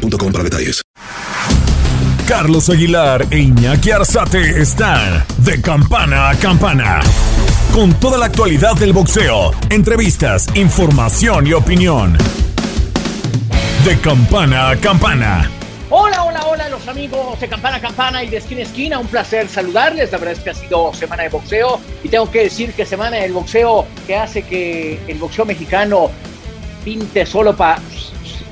para detalles. Carlos Aguilar e Iñaki Arzate están de campana a campana. Con toda la actualidad del boxeo, entrevistas, información y opinión. De campana a campana. Hola, hola, hola, los amigos de Campana a Campana y de Esquina a Esquina. Un placer saludarles. La verdad es que ha sido semana de boxeo y tengo que decir que semana del boxeo que hace que el boxeo mexicano pinte solo para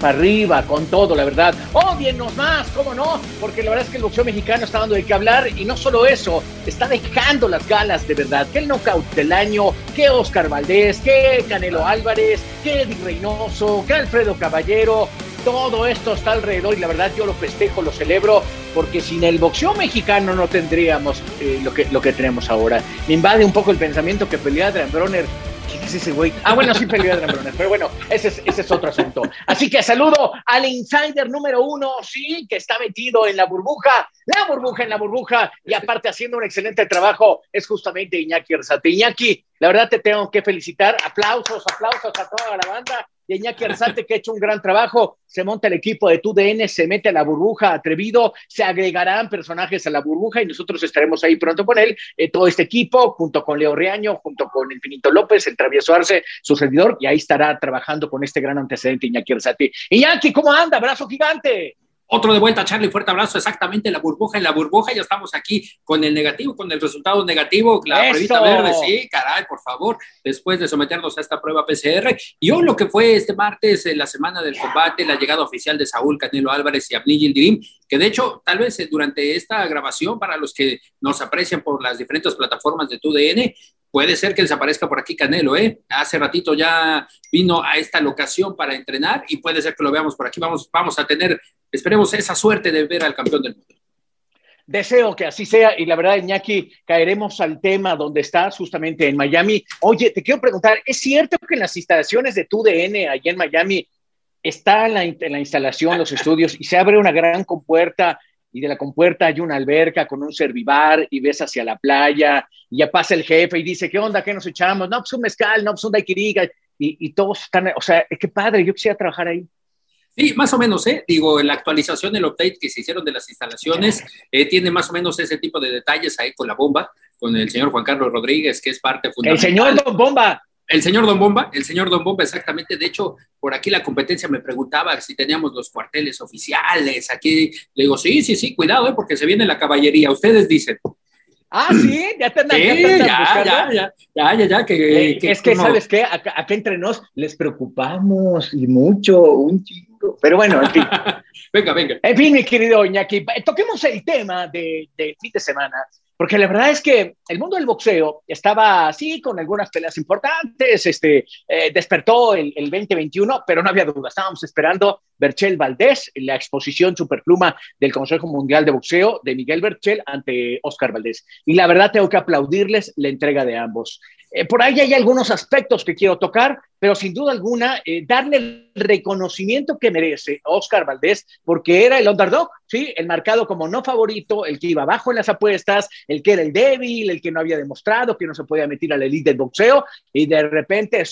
para arriba, con todo, la verdad. Odienos más, ¿cómo no? Porque la verdad es que el boxeo mexicano está dando de qué hablar y no solo eso, está dejando las galas de verdad. Que el knockout del año, que Oscar Valdés, que Canelo Álvarez, que Eddie Reynoso, que Alfredo Caballero, todo esto está alrededor y la verdad yo lo festejo, lo celebro, porque sin el boxeo mexicano no tendríamos eh, lo, que, lo que tenemos ahora. Me invade un poco el pensamiento que pelea Adrian Bronner ¿Quién es ese güey? Ah, bueno, sí peleó Adrian Broner, pero bueno, ese es, ese es otro asunto. Así que saludo al insider número uno, sí, que está metido en la burbuja, la burbuja en la burbuja, y aparte haciendo un excelente trabajo, es justamente Iñaki Arzate. Iñaki, la verdad te tengo que felicitar. Aplausos, aplausos a toda la banda y Iñaki Arzate, que ha hecho un gran trabajo. Se monta el equipo de TUDN, se mete a la burbuja atrevido, se agregarán personajes a la burbuja y nosotros estaremos ahí pronto con él. Eh, todo este equipo, junto con Leo Reaño, junto con Infinito López, el travieso Arce, su servidor, y ahí estará trabajando con este gran antecedente Iñaki Arzate. Iñaki, ¿cómo anda? Abrazo gigante. Otro de vuelta, Charlie, fuerte abrazo, exactamente, la burbuja en la burbuja, ya estamos aquí con el negativo, con el resultado negativo, la pruebita verde, sí, caray, por favor, después de someternos a esta prueba PCR. Y hoy lo que fue este martes, en la semana del combate, la llegada oficial de Saúl Canelo Álvarez y Abni Yildirim, que de hecho, tal vez eh, durante esta grabación, para los que nos aprecian por las diferentes plataformas de TUDN, puede ser que desaparezca por aquí Canelo, ¿eh? Hace ratito ya vino a esta locación para entrenar y puede ser que lo veamos por aquí. Vamos, vamos a tener, esperemos esa suerte de ver al campeón del mundo. Deseo que así sea y la verdad, Iñaki, caeremos al tema donde estás justamente en Miami. Oye, te quiero preguntar, ¿es cierto que en las instalaciones de tu DN allá en Miami está la, instalación, los estudios y se abre una gran compuerta y de la compuerta hay una alberca con un servivar y ves hacia la playa y ya pasa el jefe y dice, ¿qué onda? ¿Qué nos echamos? No, pues un mezcal, no, pues un daiquiriga y, y todos están, o sea, qué padre, yo quisiera trabajar ahí. Sí, más o menos, ¿eh? Digo, la actualización, el update que se hicieron de las instalaciones, eh, tiene más o menos ese tipo de detalles ahí con la bomba, con el señor Juan Carlos Rodríguez, que es parte fundamental. El señor Don Bomba. El señor Don Bomba, el señor Don Bomba, exactamente. De hecho, por aquí la competencia me preguntaba si teníamos los cuarteles oficiales. Aquí le digo, sí, sí, sí, cuidado, ¿eh? porque se viene la caballería. Ustedes dicen. Ah, sí, ya te sí, ya, ya, ya, ya, ya, ya, que, eh, es que, ¿sabes qué? Acá, entre nos les preocupamos y mucho, un chingo. Pero bueno, en fin. venga, venga. En fin, mi querido Iñaki, toquemos el tema del de fin de semana porque la verdad es que el mundo del boxeo estaba así, con algunas peleas importantes, este, eh, despertó el, el, 2021, pero no había duda, estábamos esperando Berchel Valdés, la exposición superpluma del Consejo Mundial de Boxeo de Miguel Berchel ante Oscar Valdés. Y la verdad tengo que aplaudirles la entrega de ambos. Eh, por ahí hay algunos aspectos que quiero tocar, pero sin duda alguna, eh, darle el reconocimiento que merece Oscar Valdés, porque era el underdog, ¿sí? El marcado como no favorito, el que iba abajo en las apuestas, el que era el débil, el que no había demostrado que no se podía meter a la elite del boxeo, y de repente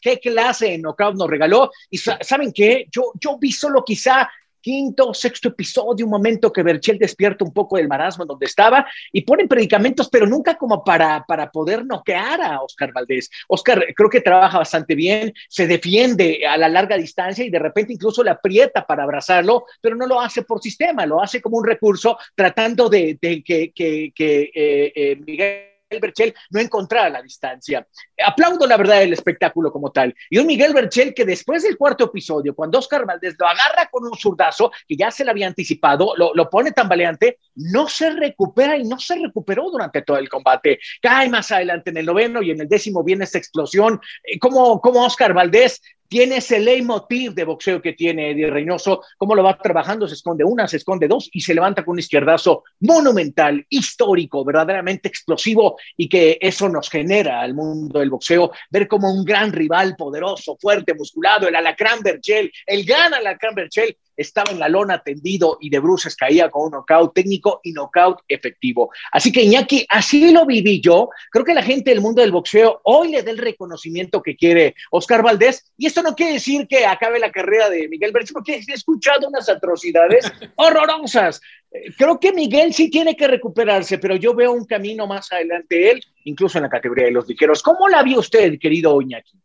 qué clase en knockout nos regaló. Y ¿saben qué? Yo, yo vi solo quizá quinto, sexto episodio, un momento que Berchel despierta un poco del marasmo donde estaba y ponen predicamentos, pero nunca como para, para poder noquear a Oscar Valdés. Oscar creo que trabaja bastante bien, se defiende a la larga distancia y de repente incluso le aprieta para abrazarlo, pero no lo hace por sistema, lo hace como un recurso tratando de, de que, que, que eh, eh, Miguel Berchel no encontrara la distancia. Aplaudo la verdad del espectáculo como tal. Y un Miguel Berchel que después del cuarto episodio, cuando Oscar Valdés lo agarra con un zurdazo, que ya se le había anticipado, lo, lo pone tambaleante, no se recupera y no se recuperó durante todo el combate. Cae más adelante en el noveno y en el décimo viene esta explosión. Eh, como, como Oscar Valdés tiene ese leitmotiv de boxeo que tiene Eddie Reynoso, cómo lo va trabajando, se esconde una, se esconde dos y se levanta con un izquierdazo monumental, histórico, verdaderamente explosivo y que eso nos genera al mundo del boxeo, ver como un gran rival poderoso, fuerte, musculado, el Alacrán Berchel, el gran Alacrán Berchel, estaba en la lona tendido y de bruces caía con un knockout técnico y knockout efectivo. Así que Iñaki, así lo viví yo. Creo que la gente del mundo del boxeo hoy le da el reconocimiento que quiere Oscar Valdés. Y esto no quiere decir que acabe la carrera de Miguel Berchel, porque he escuchado unas atrocidades horrorosas. Eh, creo que Miguel sí tiene que recuperarse, pero yo veo un camino más adelante de él, incluso en la categoría de los ligeros. ¿Cómo la vio usted, querido Iñaki?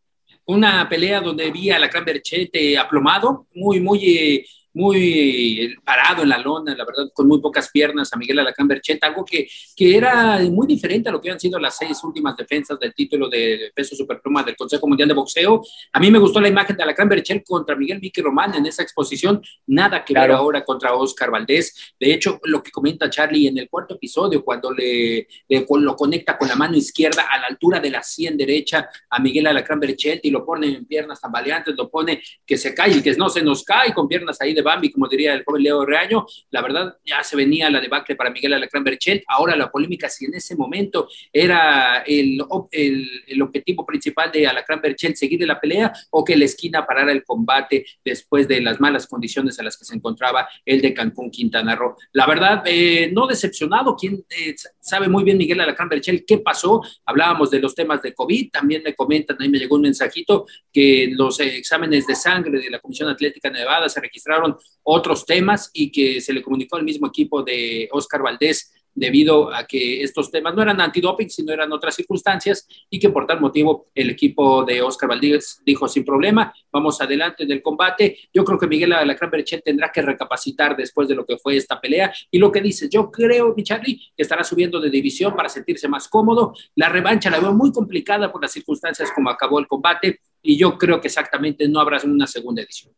Una pelea donde vi a la Gran Berchete aplomado, muy, muy eh, muy parado en la lona, la verdad, con muy pocas piernas a Miguel Alacán Berchet, algo que, que era muy diferente a lo que han sido las seis últimas defensas del título de peso superpluma del Consejo Mundial de Boxeo. A mí me gustó la imagen de Alacán Berchet contra Miguel Vicky Román en esa exposición, nada que ver ahora contra Oscar Valdés. De hecho, lo que comenta Charlie en el cuarto episodio, cuando le, lo conecta con la mano izquierda a la altura de la sien derecha a Miguel Alacán Berchet y lo pone en piernas tambaleantes, lo pone que se cae y que no se nos cae con piernas ahí de Bambi, como diría el joven Leo Reaño. La verdad, ya se venía la debacle para Miguel Alacrán Berchel. Ahora la polémica, si en ese momento era el, el, objetivo principal de Alacrán Berchel seguir en la pelea o que la esquina parara el combate después de las malas condiciones en las que se encontraba el de Cancún, Quintana Roo. La verdad, eh, no decepcionado. Quien eh, sabe muy bien Miguel Alacrán Berchel qué pasó. Hablábamos de los temas de COVID. También me comentan, ahí me llegó un mensajito que los exámenes de sangre de la Comisión Atlética de Nevada se registraron otros temas y que se le comunicó al mismo equipo de Oscar Valdés debido a que estos temas no eran antidoping, sino eran otras circunstancias y que por tal motivo el equipo de Oscar Valdés dijo sin problema, vamos adelante del combate. Yo creo que Miguel Alacrán Berchet tendrá que recapacitar después de lo que fue esta pelea y lo que dice, yo creo, mi que estará subiendo de división para sentirse más cómodo. La revancha la veo muy complicada por las circunstancias como acabó el combate y yo creo que exactamente no habrá una segunda edición.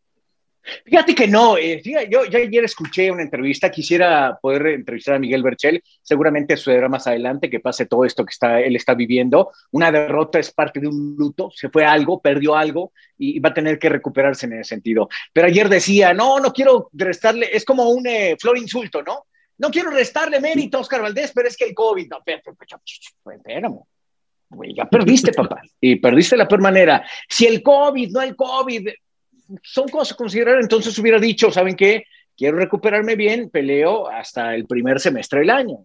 Fíjate que no, eh, yo, ayer escuché una entrevista, quisiera poder entrevistar a Miguel Berchel, seguramente sucederá más adelante que pase todo esto que está, él está viviendo. Una derrota es parte de un luto, se fue algo, perdió algo y va a tener que recuperarse en ese sentido. Pero ayer decía, no, no quiero restarle, es como un eh, flor insulto, ¿no? No quiero restarle mérito a Oscar Valdés, pero es que el COVID, no, ya perdiste, papá, y perdiste la peor manera. Si el COVID, no el COVID, son cosas a considerar. Entonces hubiera dicho, ¿saben qué? quiero recuperarme bien, peleo hasta el primer semestre del año.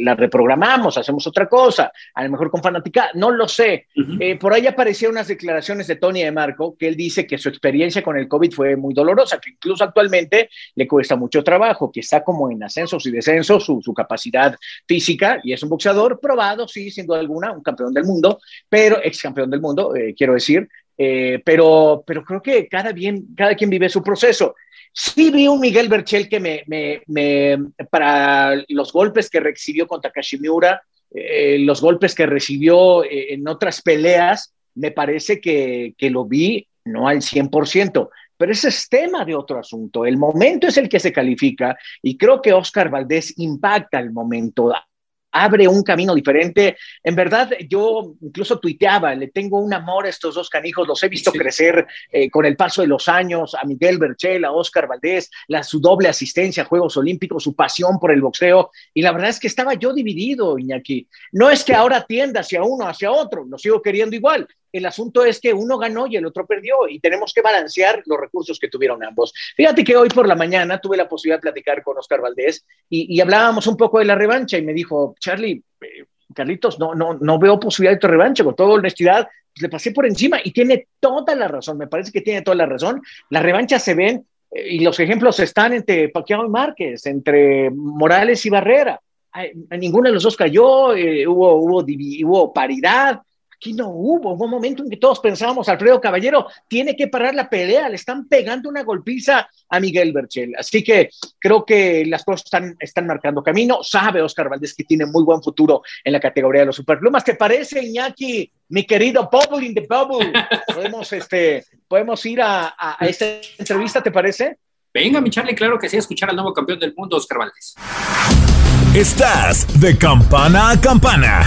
La reprogramamos, hacemos otra cosa, a lo mejor con fanática, no lo sé. Eh, por ahí aparecieron unas declaraciones de Tony de Marco, que él dice que su experiencia con el COVID fue muy dolorosa, que incluso actualmente le cuesta mucho trabajo, que está como en ascensos y descensos su, su capacidad física, y es un boxeador probado, sí, sin duda alguna, un campeón del mundo, pero ex campeón del mundo, eh, quiero decir, eh, pero, pero creo que cada, bien, cada quien vive su proceso. Sí vi un Miguel Berchel que me, me, para los golpes que recibió contra Kashimura, eh, los golpes que recibió eh, en otras peleas, me parece que, que lo vi no al 100%, pero ese es tema de otro asunto. El momento es el que se califica y creo que Oscar Valdés impacta el momento abre un camino diferente. En verdad, yo incluso tuiteaba, le tengo un amor a estos dos canijos, los he visto crecer eh, con el paso de los años, a Miguel Berchel, a Oscar Valdés, la, su doble asistencia a Juegos Olímpicos, su pasión por el boxeo, y la verdad es que estaba yo dividido, Iñaki. No es que ahora tienda hacia uno, hacia otro, lo sigo queriendo igual, el asunto es que uno ganó y el otro perdió y tenemos que balancear los recursos que tuvieron ambos. Fíjate que hoy por la mañana tuve la posibilidad de platicar con Oscar Valdés y, hablábamos un poco de la revancha y me dijo, Charlie, eh, Carlitos, no, no, no veo posibilidad de tu revancha, con toda honestidad, pues le pasé por encima y tiene toda la razón, me parece que tiene toda la razón. Las revanchas se ven eh, y los ejemplos están entre Pacquiao y Márquez, entre Morales y Barrera. ninguno de los dos cayó, eh, hubo, hubo, hubo paridad, Aquí no hubo, hubo un momento en que todos pensábamos, Alfredo Caballero tiene que parar la pelea, le están pegando una golpiza a Miguel Berchel. Así que creo que las cosas están, están marcando camino. Sabe Oscar Valdés que tiene muy buen futuro en la categoría de los superplumas. ¿Te parece, Iñaki, mi querido Bubble in the Bubble? Podemos, este, podemos ir a, a, esta entrevista, ¿te parece? Venga, mi Charlie, claro que sí, escuchar al nuevo campeón del mundo, Oscar Valdés. Estás de campana a campana.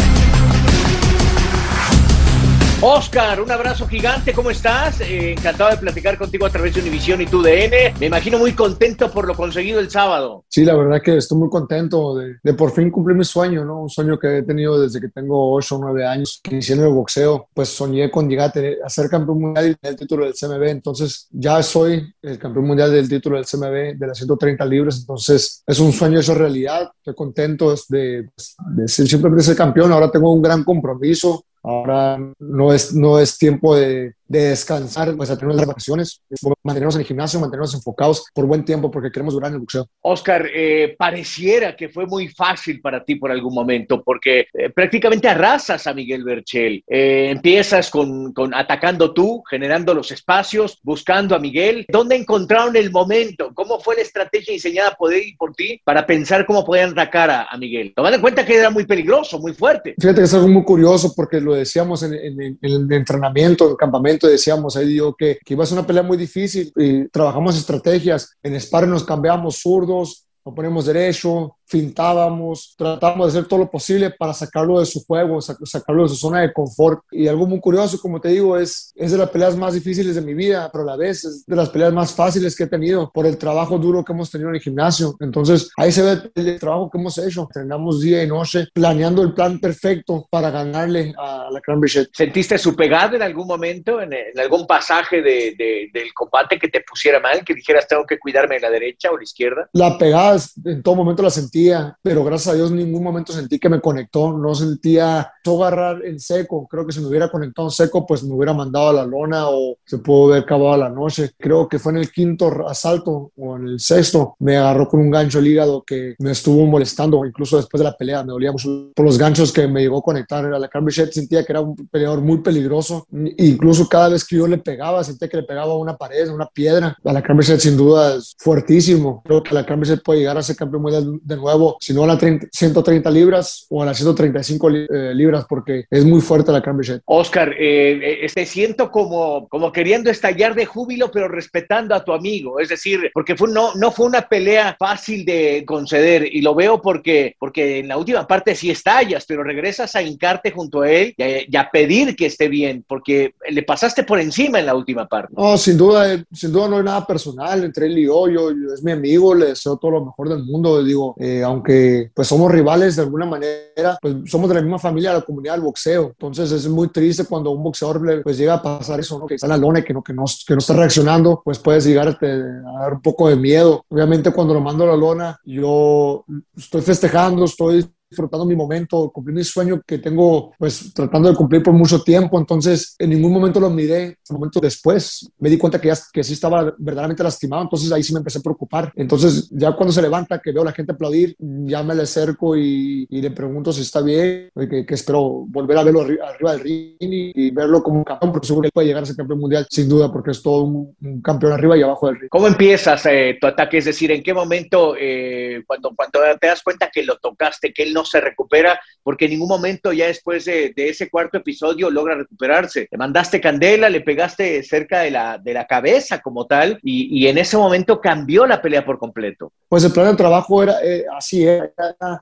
Oscar, un abrazo gigante, ¿cómo estás? Eh, encantado de platicar contigo a través de Univisión y tu DN. Me imagino muy contento por lo conseguido el sábado. Sí, la verdad que estoy muy contento de, por fin cumplir mi sueño, ¿no? Un sueño que he tenido desde que tengo 8 o 9 años, que inicié en el boxeo. Pues soñé con llegar a, tener, a ser campeón mundial y el título del CMB. Entonces ya soy el campeón mundial del título del CMB de las 130 libras. Entonces es un sueño hecho realidad. Estoy contento de, de ser siempre ser campeón. Ahora tengo un gran compromiso Ahora no es, no es tiempo de, de descansar, pues a tener las vacaciones, mantenernos en el gimnasio, mantenernos enfocados por buen tiempo porque queremos durar en el boxeo. Oscar, eh, pareciera que fue muy fácil para ti por algún momento porque eh, prácticamente arrasas a Miguel Berchel. Eh, empiezas con, con, atacando tú, generando los espacios, buscando a Miguel. ¿Dónde encontraron el momento? ¿Cómo fue la estrategia diseñada por él y por ti para pensar cómo podían atacar a, a Miguel? Tomando en cuenta que era muy peligroso, muy fuerte. Fíjate que es algo muy curioso porque lo decíamos en, en, en el entrenamiento, en el campamento decíamos, ahí que, que iba a ser una pelea muy difícil y trabajamos estrategias. En sparring nos cambiamos zurdos, nos ponemos derecho, fintábamos, tratábamos de hacer todo lo posible para sacarlo de su juego, sacarlo de su zona de confort. Y algo muy curioso, como te digo, es, es de las peleas más difíciles de mi vida, pero a la vez es de las peleas más fáciles que he tenido por el trabajo duro que hemos tenido en el gimnasio. Entonces, ahí se ve el trabajo que hemos hecho. Entrenamos día y noche, planeando el plan perfecto para ganarle a la Cranbridge. ¿Sentiste su pegada en algún momento, en, en algún pasaje de, de, del combate que te pusiera mal, que dijeras tengo que cuidarme de la derecha o la izquierda? La pegada en todo momento la sentía, pero gracias a Dios en ningún momento sentí que me conectó, no sentía yo agarrar en seco, creo que si me hubiera conectado en seco, pues me hubiera mandado a la lona o se pudo haber acabado la noche. Creo que fue en el quinto asalto o en el sexto, me agarró con un gancho el hígado que me estuvo molestando, incluso después de la pelea, me dolía mucho por los ganchos que me llegó a conectar a la Cambridge, sentía que era un peleador muy peligroso, incluso cada vez que yo le pegaba, sentía que le pegaba a una pared, a una piedra. A la Cambridge sin duda es fuertísimo, creo que la Cambridge puede llegar a ser campeón mundial de nuevo, si no a las 130 libras o a las 135 eh, libras, porque es muy fuerte la Cambridge. Oscar, eh, te siento como, como queriendo estallar de júbilo, pero respetando a tu amigo, es decir, porque fue, no, no fue una pelea fácil de conceder y lo veo porque, porque en la última parte sí estallas, pero regresas a hincarte junto a él y a, y a pedir que esté bien, porque le pasaste por encima en la última parte. No, sin duda, sin duda no hay nada personal entre él y yo, yo, yo es mi amigo, le deseo todo lo mejor del mundo. Digo, eh, aunque pues somos rivales de alguna manera, pues somos de la misma familia, la comunidad del boxeo. Entonces es muy triste cuando un boxeador pues llega a pasar eso, ¿no? que está en la lona y que no, que no, que no está reaccionando, pues puedes llegar a dar un poco de miedo. Obviamente cuando lo mando a la lona, yo estoy festejando, estoy disfrutando mi momento, cumplir mi sueño que tengo, pues tratando de cumplir por mucho tiempo. Entonces, en ningún momento lo miré. Un momento después me di cuenta que ya que sí estaba verdaderamente lastimado. Entonces, ahí sí me empecé a preocupar. Entonces, ya cuando se levanta, que veo a la gente aplaudir, ya me le acerco y, le pregunto si está bien, que, que espero volver a verlo arriba, del ring y, verlo como un campeón, porque seguro que puede llegar a ser campeón mundial, sin duda, porque es todo un, campeón arriba y abajo del ring. ¿Cómo empiezas eh, tu ataque? Es decir, ¿en qué momento, eh, cuando, cuando te das cuenta que lo tocaste, que él no se recupera, porque en ningún momento ya después de, ese cuarto episodio logra recuperarse. Le mandaste candela, le pegaste cerca de la, de la cabeza como tal, y, en ese momento cambió la pelea por completo. Pues el plan de trabajo era eh, así, era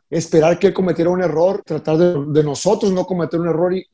esperar que él cometiera un error, tratar de, nosotros no cometer un error y,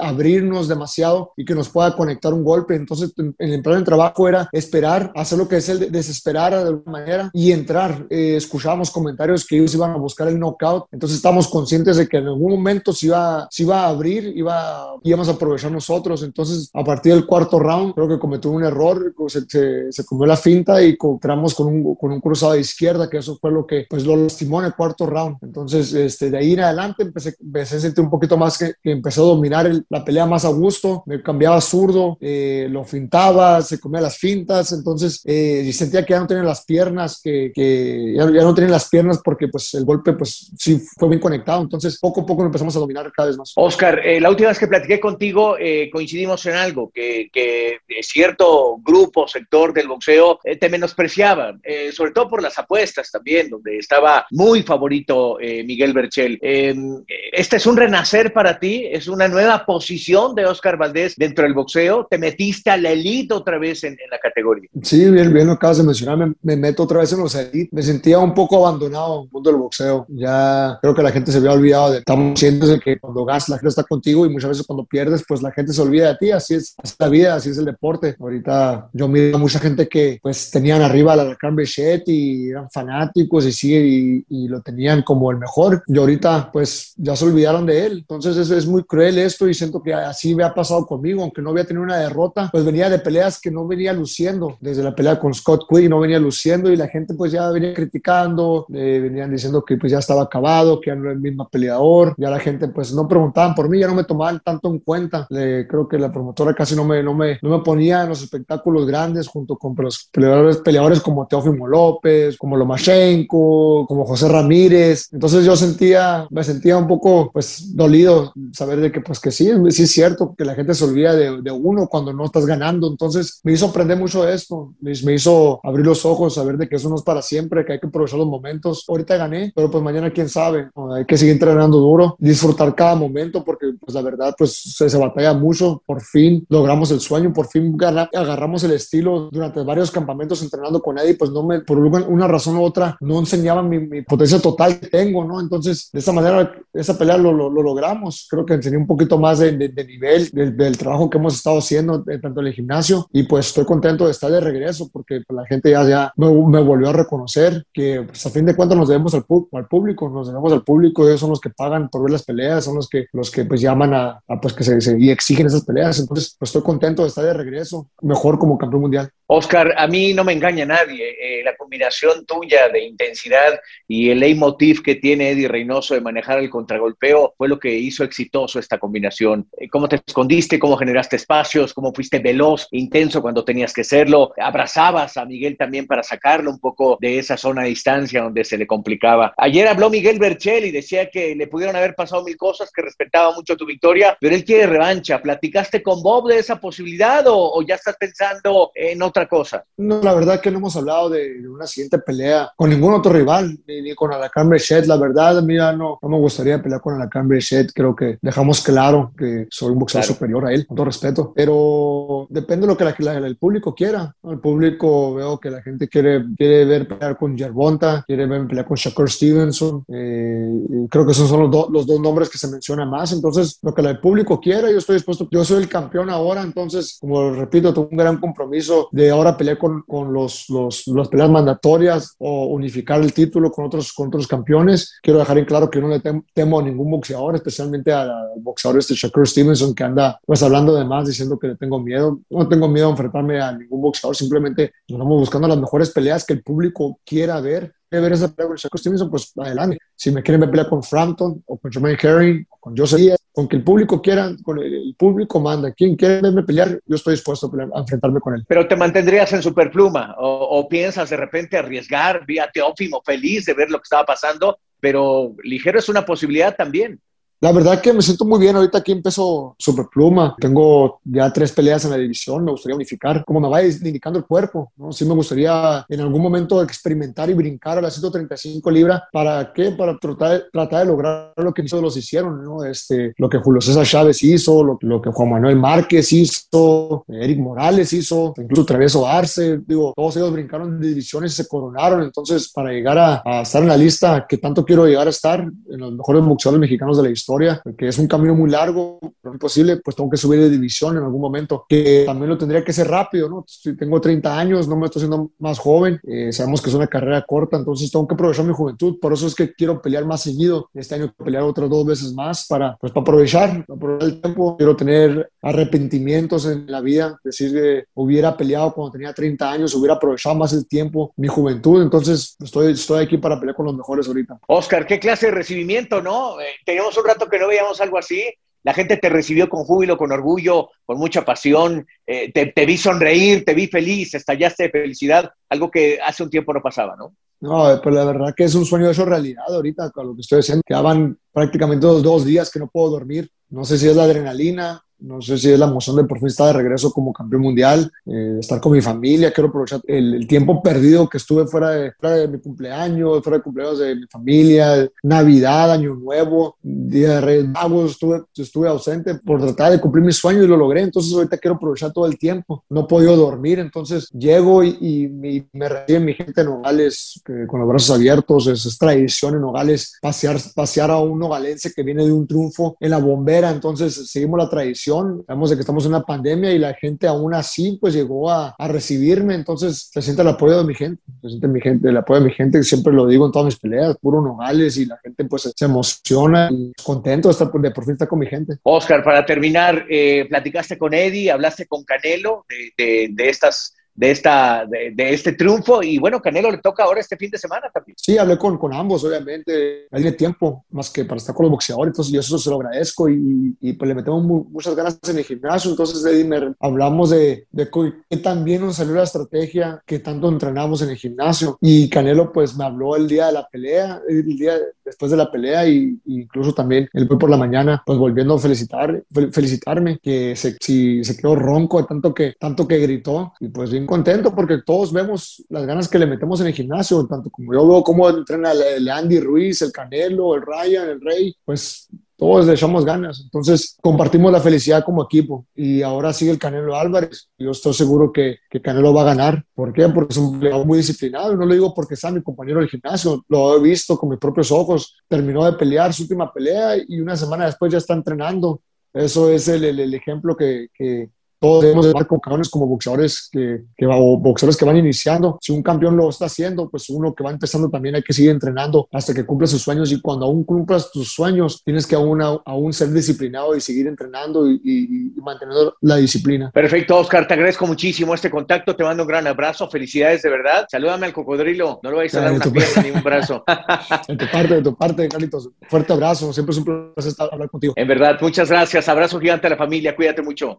abrirnos demasiado y que nos pueda conectar un golpe. Entonces, el plan de trabajo era esperar, hacer lo que es el desesperar de alguna manera y entrar. Eh, escuchábamos comentarios que ellos iban a buscar el knockout, entonces estamos conscientes de que en algún momento se iba, se iba a abrir, iba, íbamos a aprovechar nosotros. Entonces, a partir del cuarto round, creo que cometió un error, se, se, comió la finta y encontramos con un, con un cruzado de izquierda, que eso fue lo que pues, lo lastimó en el cuarto round. Entonces, este, de ahí en adelante empecé, empecé a sentir un poquito más que, que empezó a dominar la pelea más a gusto, me cambiaba zurdo, eh, lo fintaba, se comía las fintas, entonces eh, y sentía que ya no tenía las piernas, que, que ya, ya, no tenía las piernas porque pues el golpe pues sí fue bien conectado. Entonces, poco a poco empezamos a dominar cada vez más. Oscar, eh, la última vez que platiqué contigo, eh, coincidimos en algo, que, que, cierto grupo, sector del boxeo eh, te menospreciaba, sobre todo por las apuestas también, donde estaba muy favorito Miguel Berchel. Em, ¿Este es un renacer para ti? ¿Es una nueva posición de Oscar Valdés dentro del boxeo? ¿Te metiste a la elite otra vez en, la categoría? Sí, bien, bien lo acabas de mencionar, me, me meto otra vez en los elite. Me sentía un poco abandonado en el mundo del boxeo. Ya creo que la gente se había olvidado de, estamos de que cuando ganas la gente está contigo y muchas veces cuando pierdes, pues la gente se olvida de ti, así es, la vida, así es el deporte. Ahorita yo miro a mucha gente que pues tenían arriba la Lacan Bechet y eran fanáticos y sigue y, y, lo tenían como el mejor y ahorita pues ya se olvidaron de él. Entonces es, es muy cruel esto y siento que así me ha pasado conmigo, aunque no había tenido una derrota, pues venía de peleas que no venía luciendo, desde la pelea con Scott Quinn no venía luciendo y la gente pues ya venía criticando, eh, venían diciendo que pues ya estaba acabado, que ya no era el mismo peleador, ya la gente pues no preguntaban por mí, ya no me tomaban tanto en cuenta. creo que la promotora casi no me, no, me, no me ponía en los espectáculos grandes junto con los peleadores, peleadores como Teófimo López, como Lomachenko, como José Ramírez. Entonces yo sentía, me sentía un poco pues dolido saber de que pues que sí, sí es cierto que la gente se olvida de, de uno cuando no estás ganando. Entonces me hizo aprender mucho de esto, me, me hizo abrir los ojos, saber de que eso no es para siempre, que hay que aprovechar los momentos. Ahorita gané, pero pues mañana quién sabe, hay que seguir entrenando duro, disfrutar cada momento porque pues la verdad pues se, se batalla mucho, por fin logramos el sueño, por fin agarramos el estilo durante varios campamentos entrenando con Eddie, pues no me, por una razón u otra, no enseñaba mi, potencia total que tengo, ¿no? Entonces, de esa manera, esa pelea lo, lo, logramos, creo que enseñé un poquito más de, de, nivel del, trabajo que hemos estado haciendo tanto en el gimnasio y pues estoy contento de estar de regreso porque pues, la gente ya, ya me, me, volvió a reconocer que pues, a fin de cuentas nos debemos al, al público, nos debemos al público, ellos son los que pagan por ver las peleas, son los que, los que pues llaman a, pues que se, y exigen esas peleas. Entonces, pues estoy contento de estar de regreso, mejor como campeón mundial. Oscar, a mí no me engaña nadie. Eh, la combinación tuya de intensidad y el leitmotiv que tiene Eddie Reynoso de manejar el contragolpeo fue lo que hizo exitoso esta combinación. Eh, ¿Cómo te escondiste? ¿Cómo generaste espacios? ¿Cómo fuiste veloz, intenso cuando tenías que serlo? ¿Abrazabas a Miguel también para sacarlo un poco de esa zona de distancia donde se le complicaba? Ayer habló Miguel Berchel y decía que le pudieron haber pasado mil cosas, que respetaba mucho tu victoria, pero él quiere revancha. ¿Platicaste con Bob de esa posibilidad o ya estás pensando en otra cosa. No, la verdad que no hemos hablado de, una siguiente pelea con ningún otro rival, ni, con Alacán Brechet. La verdad, a mí no, no me gustaría pelear con Alacán Brechet. Creo que dejamos claro que soy un boxeador superior a él, con todo respeto. Pero depende de lo que el público quiera. El público veo que la gente quiere, quiere ver pelear con Yerbonta, quiere ver pelear con Shakur Stevenson. Eh, creo que esos son los, los dos nombres que se mencionan más. Entonces, lo que el público quiera, yo estoy dispuesto. Yo soy el campeón ahora, entonces, como repito, tengo un gran compromiso de ahora pelear con, con los, los, las peleas mandatorias o unificar el título con otros, con otros campeones. Quiero dejar en claro que no le temo a ningún boxeador, especialmente al boxeador este Shakur Stevenson que anda pues hablando de más, diciendo que le tengo miedo. No tengo miedo a enfrentarme a ningún boxeador, simplemente estamos buscando las mejores peleas que el público quiera ver ver esa pelea con Shakur Stevenson, pues adelante. Si me quieren ver pelear con Frampton o con Jermaine Herring o con Joseph Díaz, con que el público quiera, con el, público manda. Quien quiere verme pelear, yo estoy dispuesto a, enfrentarme con él. Pero te mantendrías en superpluma o, o piensas de repente arriesgar, vía Teófimo feliz de ver lo que estaba pasando, pero ligero es una posibilidad también. La verdad que me siento muy bien. Ahorita aquí empezó Superpluma. Tengo ya tres peleas en la división. Me gustaría unificar. Como me va indicando el cuerpo, ¿no? Sí me gustaría en algún momento experimentar y brincar a las 135 libras. ¿Para qué? Para tratar, tratar de lograr lo que los hicieron, ¿no? Este, lo que Julio César Chávez hizo, lo, lo que Juan Manuel Márquez hizo, Eric Morales hizo, incluso Traveso Arce. Digo, todos ellos brincaron de divisiones y se coronaron. Entonces, para llegar a, a estar en la lista que tanto quiero llegar a estar, en los mejores boxeadores mexicanos de la historia, que es un camino muy largo, no es posible, pues tengo que subir de división en algún momento, que también lo tendría que ser rápido, ¿no? Si tengo 30 años, no me estoy haciendo más joven, eh, sabemos que es una carrera corta, entonces tengo que aprovechar mi juventud, por eso es que quiero pelear más seguido, este año pelear otras dos veces más para, pues, para aprovechar, aprovechar el tiempo, quiero tener arrepentimientos en la vida, decir que hubiera peleado cuando tenía 30 años, hubiera aprovechado más el tiempo, mi juventud, entonces estoy, estoy aquí para pelear con los mejores ahorita. Oscar, qué clase de recibimiento, ¿no? Eh, teníamos un rato que no veíamos algo así. La gente te recibió con júbilo, con orgullo, con mucha pasión. Eh, te, vi sonreír, te vi feliz, estallaste de felicidad, algo que hace un tiempo no pasaba, ¿no? No, pues la verdad que es un sueño eso realidad ahorita, con lo que estoy diciendo. Quedaban prácticamente dos, dos días que no puedo dormir. No sé si es la adrenalina, no sé si es la emoción de por fin estar de regreso como campeón mundial, eh, estar con mi familia. Quiero aprovechar el, tiempo perdido que estuve fuera de, fuera de mi cumpleaños, fuera de cumpleaños de mi familia, Navidad, Año Nuevo, Día de Reyes Magos. Estuve, estuve ausente por tratar de cumplir mi sueño y lo logré. Entonces, ahorita quiero aprovechar todo el tiempo. No he podido dormir. Entonces, llego y, me recibe mi gente en Nogales con los brazos abiertos. Es, es, tradición en Nogales pasear, pasear a un nogalense que viene de un triunfo en la bombera. Entonces, seguimos la tradición Sabemos de que estamos en una pandemia y la gente aún así pues llegó a, a, recibirme. Entonces se siente el apoyo de mi gente, se siente mi gente, el apoyo de mi gente, siempre lo digo en todas mis peleas, puro Nogales y la gente pues se emociona y contento de, estar, de por fin estar con mi gente. Oscar, para terminar, eh, platicaste con Eddie, hablaste con Canelo de, de, de estas de, esta, de, este triunfo. Y bueno, Canelo le toca ahora este fin de semana también. Sí, hablé con, con ambos, obviamente. Hay tiempo más que para estar con los boxeadores, entonces yo eso se lo agradezco y, y pues le metemos muchas ganas en el gimnasio. Entonces, Eddie, hablamos de, de también nos salió la estrategia que tanto entrenamos en el gimnasio. Y Canelo, pues me habló el día de la pelea, el día después de la pelea, y, incluso también el por la mañana, pues volviendo a felicitar, felicitarme, que se, si, se quedó ronco tanto que, tanto que gritó. Y pues bien contento porque todos vemos las ganas que le metemos en el gimnasio, tanto como yo veo cómo entrena el Andy Ruiz, el Canelo, el Ryan, el Rey, pues todos le echamos ganas. Entonces compartimos la felicidad como equipo y ahora sigue el Canelo Álvarez. Yo estoy seguro que, que Canelo va a ganar. ¿Por qué? Porque es un peleador muy disciplinado. No lo digo porque sea mi compañero del gimnasio, lo he visto con mis propios ojos. Terminó de pelear su última pelea y una semana después ya está entrenando. Eso es el, el, el ejemplo que, que, todos debemos de con cabrones como boxeadores que, que, o boxeadores que van iniciando. Si un campeón lo está haciendo, pues uno que va empezando también hay que seguir entrenando hasta que cumpla sus sueños. Y cuando aún cumplas tus sueños, tienes que aún, aún ser disciplinado y seguir entrenando y, y, manteniendo la disciplina. Perfecto, Oscar. Te agradezco muchísimo este contacto. Te mando un gran abrazo. Felicidades de verdad. Salúdame al cocodrilo. No lo vais a dar una pierna ni un brazo. de tu parte, de tu parte, Carlitos. Fuerte abrazo. Siempre es un placer hablar contigo. En verdad, muchas gracias. Abrazo gigante a la familia. Cuídate mucho.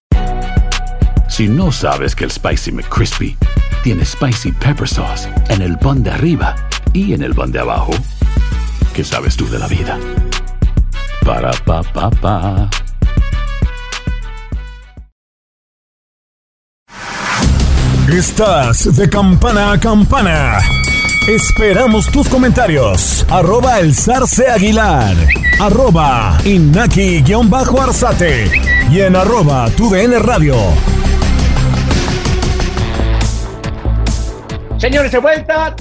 Si no sabes que el Spicy McCrispy tiene Spicy Pepper Sauce en el pan de arriba y en el pan de abajo, ¿qué sabes tú de la vida? Para, pa, pa, pa. Estás de campana a campana. Esperamos tus comentarios. Arroba el zarce aguilar. Arroba inaki-arzate. Y en arroba tu radio. Señores, de vuelta.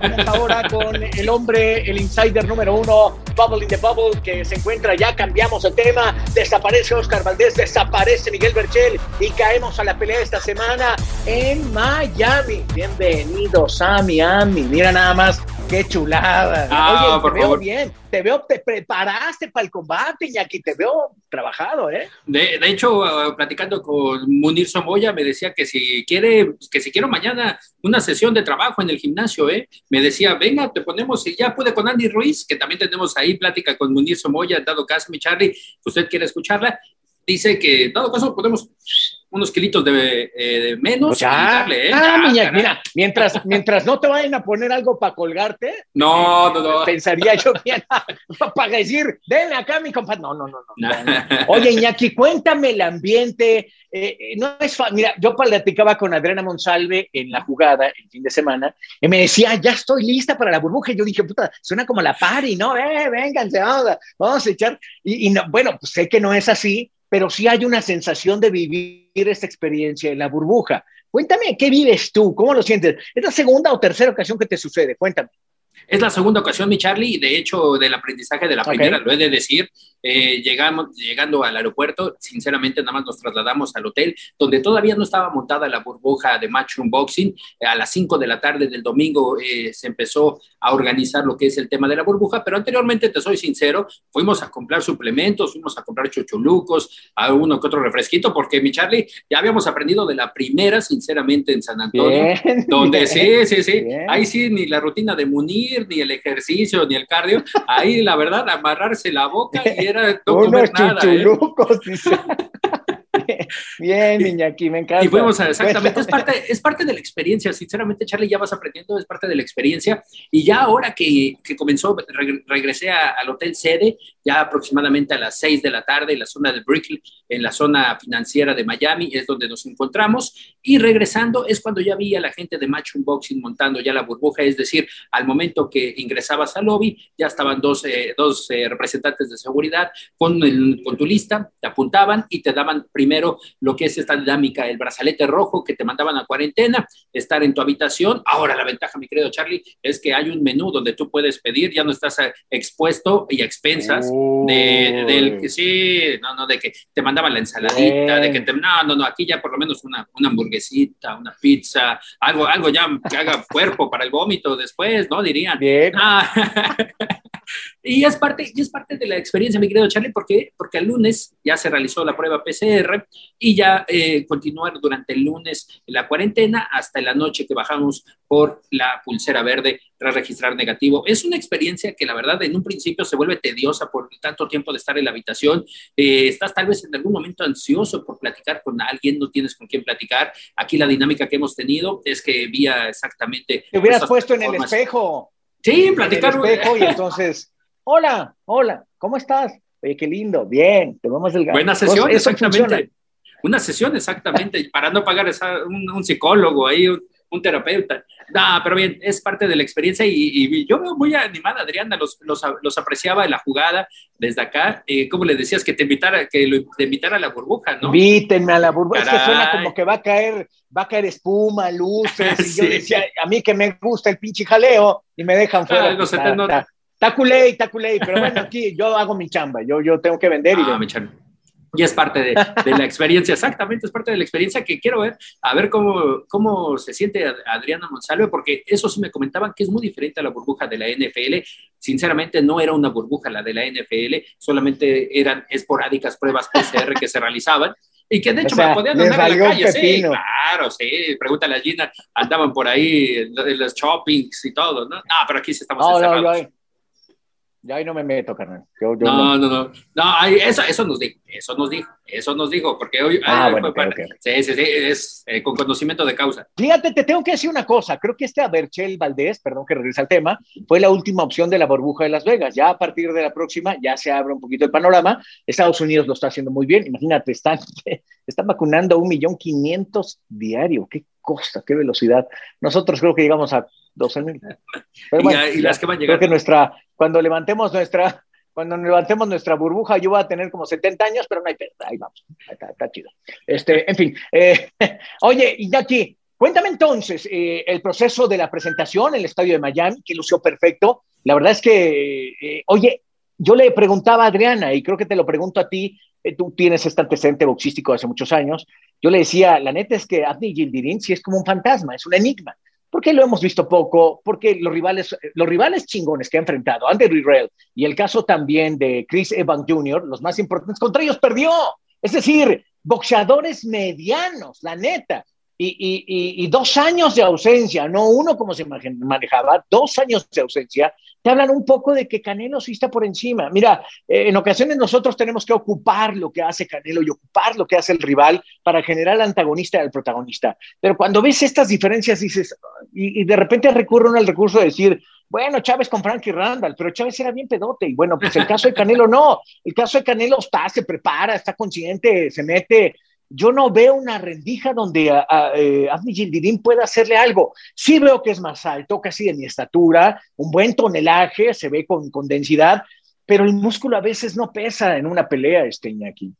Vamos ahora con el hombre, el insider número uno, Bubble in the Bubble, que se encuentra ya. Cambiamos el tema. Desaparece Oscar Valdés, desaparece Miguel Berchel y caemos a la pelea esta semana en Miami. Bienvenidos a Miami. Mira nada más qué chulada. Ah, Oye, por te veo bien. Te veo, te preparaste para el combate, Iñaki. Te veo trabajado, ¿eh? De, de hecho, eh, platicando con Munir Somoya, me decía que si quiere, que si quiero mañana una sesión de trabajo en el gimnasio, ¿eh? Me decía, venga, te ponemos, y ya pude con Andy Ruiz, que también tenemos ahí plática con Munir Somoya, dado caso, mi Charlie, usted quiere escucharla, dice que dado caso podemos unos kilitos de, eh, de menos y darle, ¿eh? Ah, Ya, caray. mira, mientras, mientras no te vayan a poner algo para colgarte, No, no, no. pensaría yo bien para decir, denle acá mi compadre. No, no, no, no. Oye, Iñaki, cuéntame el ambiente. eh, eh, no es Mira, yo platicaba con Adriana Monsalve en la jugada el fin de semana y me decía, ya estoy lista para la burbuja. Y yo dije, puta, suena como la party, ¿no? Eh, vénganse, vamos a, vamos a echar. Y, y no, bueno, pues sé que no es así, pero sí hay una sensación de vivir esta experiencia en la burbuja. Cuéntame, ¿qué vives tú? ¿Cómo lo sientes? ¿Es la segunda o tercera ocasión que te sucede? Cuéntame. Es la segunda ocasión, mi Charlie, y de hecho, del aprendizaje de la primera, lo he de decir, eh, llegamos, llegando al aeropuerto, sinceramente nada más nos trasladamos al hotel, donde todavía no estaba montada la burbuja de Matchroom Boxing. A las 5 de la tarde del domingo eh, se empezó a organizar lo que es el tema de la burbuja, pero anteriormente, te soy sincero, fuimos a comprar suplementos, fuimos a comprar chuchulucos, a uno que otro refresquito, porque mi Charlie, ya habíamos aprendido de la primera, sinceramente, en San Antonio, Bien, donde bien, sí, sí, sí, bien. ahí sí, ni la rutina de Munir, ni el ejercicio, ni el cardio, ahí la verdad, amarrarse la boca y era no comer nada. ¿eh? Bien, Iñaki, me encanta. Y fuimos a, exactamente, es parte, es parte de la experiencia, sinceramente, Charlie, ya vas aprendiendo, es parte de la experiencia. Y ya ahora que, que comenzó, reg- regresé a- al hotel sede, ya aproximadamente a las 6 de la tarde, en la zona de Brickell, en la zona financiera de Miami, es donde nos encontramos. Y regresando es cuando ya vi a la gente de Match Unboxing montando ya la burbuja, es decir, al momento que ingresabas al lobby, ya estaban dos, eh, dos eh, representantes de seguridad con, el- con tu lista, te apuntaban y te daban primero lo que es esta dinámica, el brazalete rojo que te mandaban a cuarentena, estar en tu habitación. Ahora la ventaja, mi querido Charlie, es que hay un menú donde tú puedes pedir, ya no estás eh, expuesto y a expensas de, del que sí, no, no, de que te mandaban la ensaladita, de que te, no, no, no, aquí ya por lo menos una, una hamburguesita, una pizza, algo, algo ya que haga cuerpo para el vómito después, ¿no? Dirían. Ah, y es parte, y es parte de la experiencia, mi querido Charlie, porque, porque el lunes ya se realizó la prueba PCR y ya eh, continuar durante el lunes la cuarentena hasta la noche que bajamos por la pulsera verde tras registrar negativo. Es una experiencia que la verdad en un principio se vuelve tediosa por tanto tiempo de estar en la habitación. Eh, estás tal vez en algún momento ansioso por platicar con alguien, no tienes con quién platicar. Aquí la dinámica que hemos tenido es que vía exactamente... Te hubieras puesto en el espejo. Sí, platicar. En el espejo y entonces, hola, hola, ¿cómo estás? Oye, qué lindo, bien, te vamos delgado. Buena sesión, exactamente. funciona. Una sesión, exactamente, para no pagar esa- un, un psicólogo ahí, un, un terapeuta. No, pero bien, es parte de la experiencia y, yo veo muy animada, Adriana, los, los, apreciaba en la jugada desde acá. Eh, ¿Cómo le decías que te invitara, que lo, te invitara a la burbuja, no? Invítenme a la burbuja. Es que suena como que va a caer, va a caer espuma, luces. Y yo decía, a mí que me gusta el pinche jaleo y me dejan fuera. Ah, está, culé, está culé, pero bueno, aquí yo hago mi chamba, yo, yo tengo que vender y ah, mi chamba y es parte de, la experiencia, exactamente, es parte de la experiencia que quiero ver, a ver cómo, cómo se siente Adriana Monsalve, porque eso sí me comentaban que es muy diferente a la burbuja de la NFL. Sinceramente, no era una burbuja la de la NFL, solamente eran esporádicas pruebas PCR que se realizaban. Y que de hecho me podían andar en la calle, sí, claro, sí, pregúntale a Gina, andaban por ahí en los shoppings y todo, ¿no? No, pero aquí sí estamos encerrados. Ya ahí no me meto, carnal. no, no, no, no. eso, eso nos dijo, eso nos dijo, eso nos dijo, porque hoy ah, bueno, Sí, sí, sí, es eh, con conocimiento de causa. Fíjate, te tengo que decir una cosa. Creo que este Aberchel Valdés, perdón que regrese al tema, fue la última opción de la burbuja de Las Vegas. Ya a partir de la próxima ya se abre un poquito el panorama. Estados Unidos lo está haciendo muy bien. Imagínate, están, están vacunando a un millón quinientos diario. Qué cosa, qué velocidad. Nosotros creo que llegamos a 12 mil. y, las que van a llegar. Creo que nuestra, cuando levantemos nuestra, cuando levantemos nuestra burbuja, yo voy a tener como 70 años, pero no hay pérdida. Ahí vamos. Está, chido. Este, en fin. Eh, oye, Iñaki, cuéntame entonces eh, el proceso de la presentación en el estadio de Miami, que lució perfecto. La verdad es que, eh, oye, yo le preguntaba a Adriana, y creo que te lo pregunto a ti, tú tienes este antecedente boxístico de hace muchos años. Yo le decía, la neta es que Abdi Gildirin sí es como un fantasma, es un enigma porque lo hemos visto poco, porque los rivales, los rivales chingones que ha enfrentado, Andy Rell y el caso también de Chris Evans Jr., los más importantes, contra ellos perdió. Es decir, boxeadores medianos, la neta. Y, dos años de ausencia, no uno como se manejaba, dos años de ausencia, te hablan un poco de que Canelo sí está por encima. Mira, eh, en ocasiones nosotros tenemos que ocupar lo que hace Canelo y ocupar lo que hace el rival para generar al antagonista y al protagonista. Pero cuando ves estas diferencias, dices, y, de repente recurren al recurso de decir, bueno, Chávez con Frankie Randall, pero Chávez era bien pedote. Y bueno, pues el caso de Canelo no. El caso de Canelo está, se prepara, está consciente, se mete, yo no veo una rendija donde a, a, eh, pueda hacerle algo. Sí veo que es más alto, casi de mi estatura, un buen tonelaje, se ve con, con densidad, pero el músculo a veces no pesa en una pelea, este Iñaki.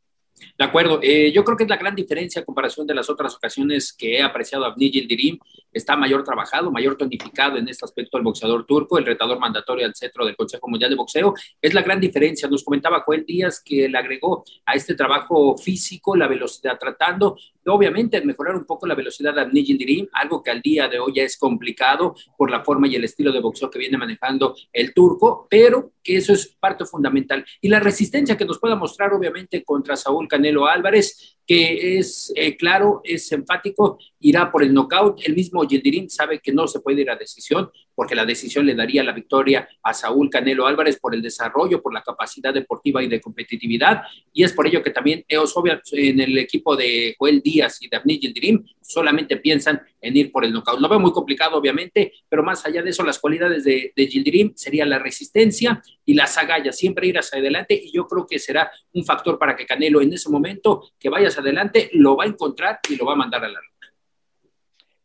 De acuerdo, eh, yo creo que es la gran diferencia en comparación de las otras ocasiones que he apreciado a Abnigil Dirim. Está mayor trabajado, mayor tonificado en este aspecto el boxeador turco, el retador mandatorio al centro del Consejo Mundial de Boxeo. Es la gran diferencia. Nos comentaba Joel Díaz que le agregó a este trabajo físico la velocidad, tratando obviamente mejorar un poco la velocidad de Dirim, algo que al día de hoy ya es complicado por la forma y el estilo de boxeo que viene manejando el turco, pero que eso es parte fundamental. Y la resistencia que nos pueda mostrar, obviamente, contra Saúl Canelo Álvarez, que es eh, claro, es enfático, irá por el knockout. El mismo Yildirim sabe que no se puede ir a decisión, porque la decisión le daría la victoria a Saúl Canelo Álvarez por el desarrollo, por la capacidad deportiva y de competitividad. Y es por ello que también EOS en el equipo de Joel Díaz y Abni Yildirim solamente piensan en ir por el knockout. Lo veo muy complicado, obviamente, pero más allá de eso, las cualidades de, de Yildirim sería la resistencia y las agallas, siempre ir hacia adelante. Y yo creo que será un factor para que Canelo en ese momento que vaya adelante, lo va a encontrar y lo va a mandar a la luna.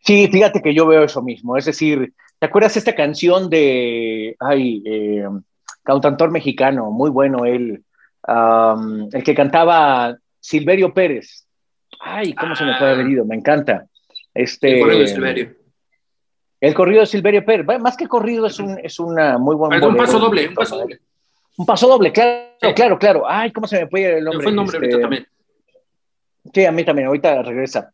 Sí, fíjate que yo veo eso mismo. Es decir, ¿te acuerdas esta canción de, ay, eh, cantautor mexicano, muy bueno él, el que cantaba Silverio Pérez? Ay, ¿cómo se me puede haber ido? Me encanta. Este, el corrido de Silverio. El corrido de Silverio Pérez. Más que corrido, es, un, es una muy buena. un paso doble, un paso doble. Un paso doble, claro, claro, claro. Ay, ¿cómo se me puede ir el nombre? fue el nombre ahorita este, también. Sí, a mí también, ahorita regresa.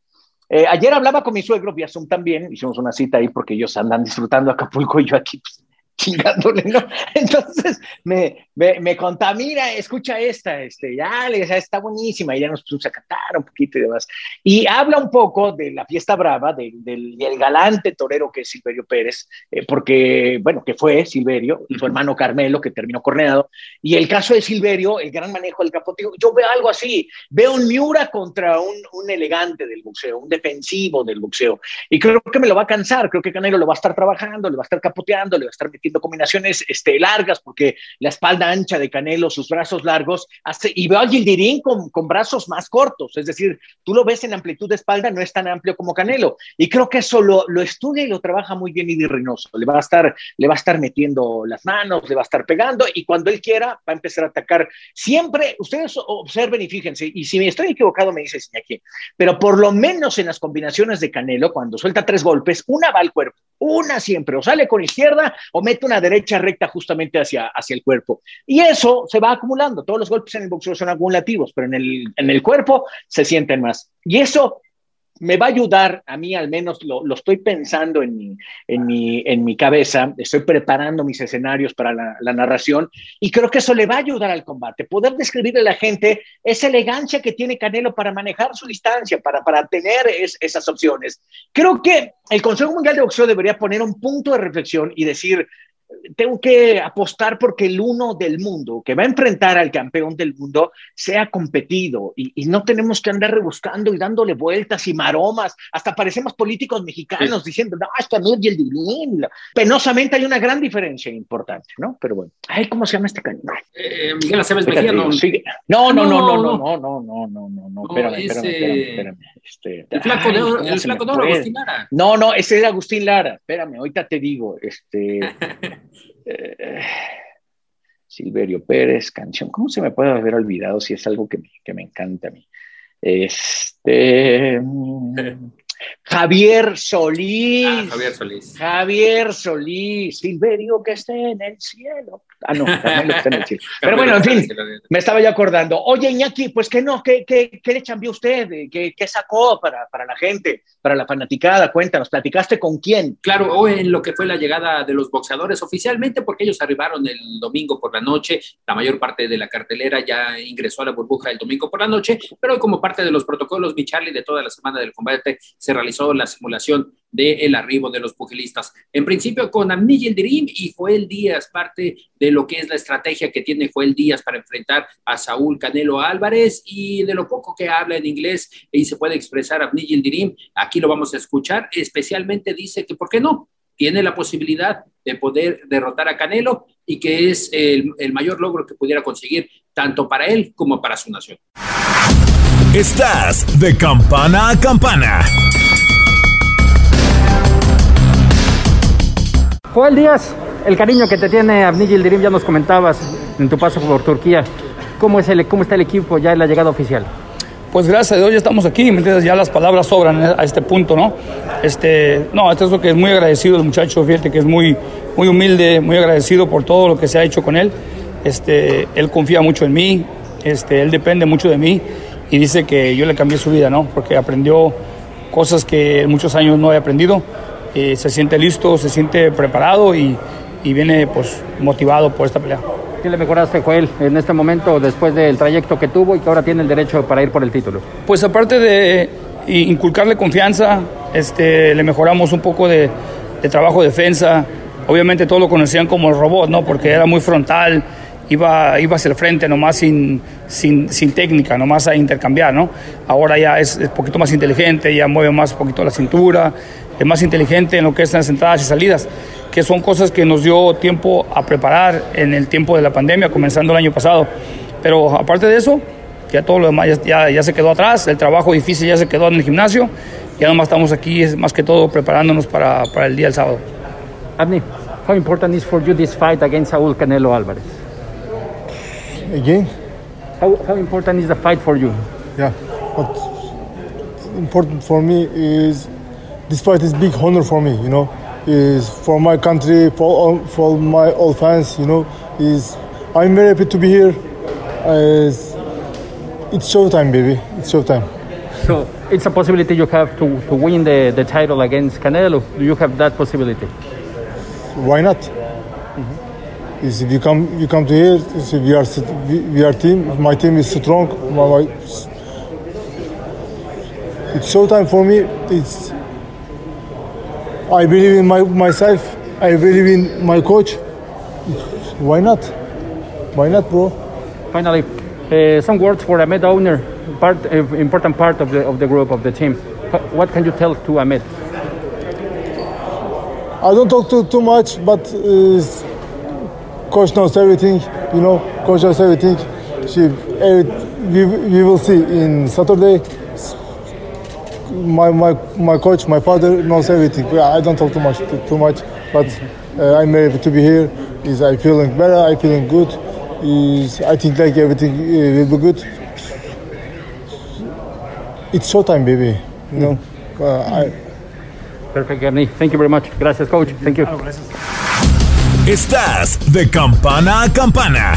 Eh, ayer hablaba con mi suegro vía Zoom también, hicimos una cita ahí porque ellos andan disfrutando Acapulco y yo aquí pues, chingándole, ¿no? Entonces me, me, me contamina, escucha esta, este, ya, le está buenísima, y ya nos pusimos a cantar un poquito y demás. Y habla un poco de la fiesta brava, del, del galante torero que es Silverio Pérez, eh, porque, bueno, que fue Silverio, su hermano Carmelo, que terminó corneado, y el caso de Silverio, el gran manejo del capotillo, yo veo algo así, veo un Miura contra un, un elegante del boxeo, un defensivo del boxeo, y creo que me lo va a cansar, creo que Canelo lo va a estar trabajando, le va a estar capoteando, le va a estar metiendo combinaciones este, largas, porque la espalda ancha de Canelo, sus brazos largos, hace, y veo a Gildirín con, brazos más cortos, es decir, tú lo ves en amplitud de espalda, no es tan amplio como Canelo, y creo que eso lo, lo estudia y lo trabaja muy bien Idi Reynoso, le va, a estar, le va a estar metiendo las manos, le va a estar pegando, y cuando él quiera, va a empezar a atacar. Siempre, ustedes observen y fíjense, y si me estoy equivocado, me dice aquí, pero por lo menos en las combinaciones de Canelo, cuando suelta tres golpes, una va al cuerpo, una siempre, o sale con izquierda o mete una derecha recta justamente hacia, hacia el cuerpo. Y eso se va acumulando. Todos los golpes en el boxeo son acumulativos, pero en el, en el cuerpo se sienten más. Y eso me va a ayudar, a mí al menos lo, lo estoy pensando en mi, en, mi, en mi cabeza, estoy preparando mis escenarios para la, narración y creo que eso le va a ayudar al combate, poder describirle a la gente esa elegancia que tiene Canelo para manejar su distancia, para, para tener es, esas opciones. Creo que el Consejo Mundial de Boxeo debería poner un punto de reflexión y decir, tengo que apostar porque el uno del mundo que va a enfrentar al campeón del mundo sea competido y, y, no tenemos que andar rebuscando y dándole vueltas y maromas. Hasta parecemos políticos mexicanos sí. diciendo, no, esto no es el divino. Penosamente hay una gran diferencia importante, ¿no? Pero bueno, ay, ¿cómo se llama este cañón? Eh, Miguel Aceves Mejía, no. No, no, no, no, no, no, no, no, no, no, no, espérame, espérame, espérame, espérame. Este, el flaco de oro, el flaco de oro, Agustín Lara. No, no, ese era Agustín Lara. Espérame, ahorita te digo, este. Eh, Silverio Pérez, canción. ¿Cómo se me puede haber olvidado si es algo que me, que me encanta a mí? Este. Javier Solís. Ah, Javier Solís. Javier Solís. Silverio que esté en el cielo. Ah, no, Carmelo está en el cielo. Pero bueno, en fin, me estaba ya acordando. Oye, Iñaki, pues que no, ¿qué, qué, qué le cambió usted? ¿Qué, qué sacó para, para, la gente, para la fanaticada? Cuéntanos, ¿platicaste con quién? Claro, hoy en lo que fue la llegada de los boxeadores oficialmente, porque ellos arribaron el domingo por la noche, la mayor parte de la cartelera ya ingresó a la burbuja el domingo por la noche, pero como parte de los protocolos, mi Charlie, de toda la semana del combate, se realizó la simulación del el arribo de los pugilistas. En principio con Amni Yildirim y Joel Díaz, parte de lo que es la estrategia que tiene Joel Díaz para enfrentar a Saúl Canelo Álvarez y de lo poco que habla en inglés y se puede expresar Amni Yildirim, aquí lo vamos a escuchar, especialmente dice que, ¿por qué no? Tiene la posibilidad de poder derrotar a Canelo y que es el, el mayor logro que pudiera conseguir tanto para él como para su nación. Estás de campana a campana. Joel Díaz, el cariño que te tiene Abni Yildirim, ya nos comentabas en tu paso por Turquía. ¿Cómo, es el, ¿Cómo está el equipo ya en la llegada oficial? Pues gracias a Dios ya estamos aquí, ¿me? Ya las palabras sobran a este punto, ¿no? Este, no, esto es lo que es muy agradecido el muchacho, fíjate que es muy, muy humilde, muy agradecido por todo lo que se ha hecho con él. Este, él confía mucho en mí, este, él depende mucho de mí y dice que yo le cambié su vida, ¿no? Porque aprendió cosas que en muchos años no había aprendido. Eh, se siente listo, se siente preparado y, y, viene pues motivado por esta pelea. ¿Qué le mejoraste, Joel, en este momento después del trayecto que tuvo y que ahora tiene el derecho para ir por el título? Pues aparte de inculcarle confianza, este, le mejoramos un poco de, de trabajo de defensa. Obviamente todos lo conocían como el robot, ¿no? Porque era muy frontal, iba, iba hacia el frente nomás sin, sin, sin técnica, nomás a intercambiar, ¿no? Ahora ya es un poquito más inteligente, ya mueve más un poquito la cintura, es más inteligente en lo que es las entradas y salidas, que son cosas que nos dio tiempo a preparar en el tiempo de la pandemia, comenzando el año pasado. Pero aparte de eso, ya todo lo demás ya, ya, ya se quedó atrás, el trabajo difícil ya se quedó en el gimnasio, ya nomás estamos aquí, es más que todo preparándonos para, para el día del sábado. Abni, how important is for you this fight against Saúl Canelo Álvarez? Again? How, how important is the fight for you? Yeah, what important for me is this fight is big honor for me, you know, is for my country, for all, for my old fans, you know, is I'm very happy to be here. Uh, it's, showtime, baby. It's showtime. So it's a possibility you have to, to win the, the title against Canelo. Do you have that possibility? Why not? Mm-hmm. Is if you come, you come to here. Is we are, we, we are team. My team is strong. My, my, it's showtime for me. It's I believe in my, myself. I believe in my coach. Why not? Why not, bro? Finally, uh, some words for Ahmed owner, part uh, important part of the of the group of the team. What can you tell to Ahmed? I don't talk too, too much, but uh, coach knows everything. You know, coach knows everything. She, every, we, we will see in Saturday. My, my, my coach, my father knows everything. I don't talk too much, too, too much, but uh, I'm able to be here. Is I feeling better? I feeling good. Is I think like everything uh, will be good. It's showtime, baby. You know, uh, I, Perfect, Ernie. Thank you very much. Gracias, coach. Thank you. Estás de campana a campana.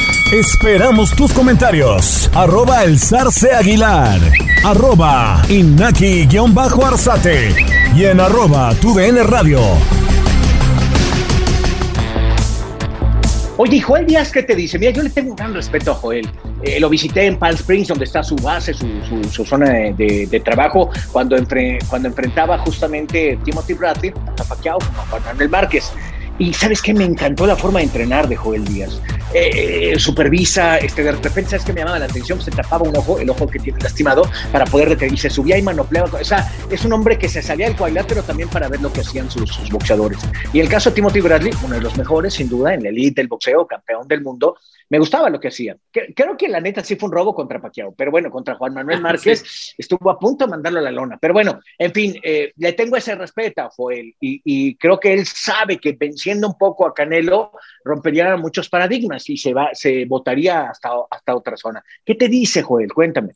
Esperamos tus comentarios. Arroba el zarce aguilar. Arroba inaki-arzate. Y en arroba tu DN radio. Oye, ¿y Joel Díaz, ¿qué te dice? Mira, yo le tengo un gran respeto a Joel. Eh, lo visité en Palm Springs, donde está su base, su, zona de, trabajo, cuando, cuando enfrentaba justamente Timothy Bradley a Pacquiao a Juan Manuel Márquez. Y ¿sabes qué? Me encantó la forma de entrenar de Joel Díaz. Eh, eh, supervisa, este, de repente, ¿sabes qué me llamaba la atención? Se tapaba un ojo, el ojo que tiene lastimado, para poder detener. Y se subía y manopleaba. O sea, es un hombre que se salía del cuadrilátero también para ver lo que hacían sus, sus boxeadores. Y el caso de Timothy Bradley, uno de los mejores, sin duda, en la elite del boxeo, campeón del mundo, me gustaba lo que hacía. Que- Creo que la neta sí fue un robo contra Pacquiao, pero bueno, contra Juan Manuel Márquez estuvo a punto de mandarlo a la lona. Pero bueno, en fin, eh, le tengo ese respeto a Joel y, y creo que él sabe que venciendo un poco a Canelo rompería muchos paradigmas y se va, se votaría hasta, hasta otra zona. ¿Qué te dice Joel? Cuéntame.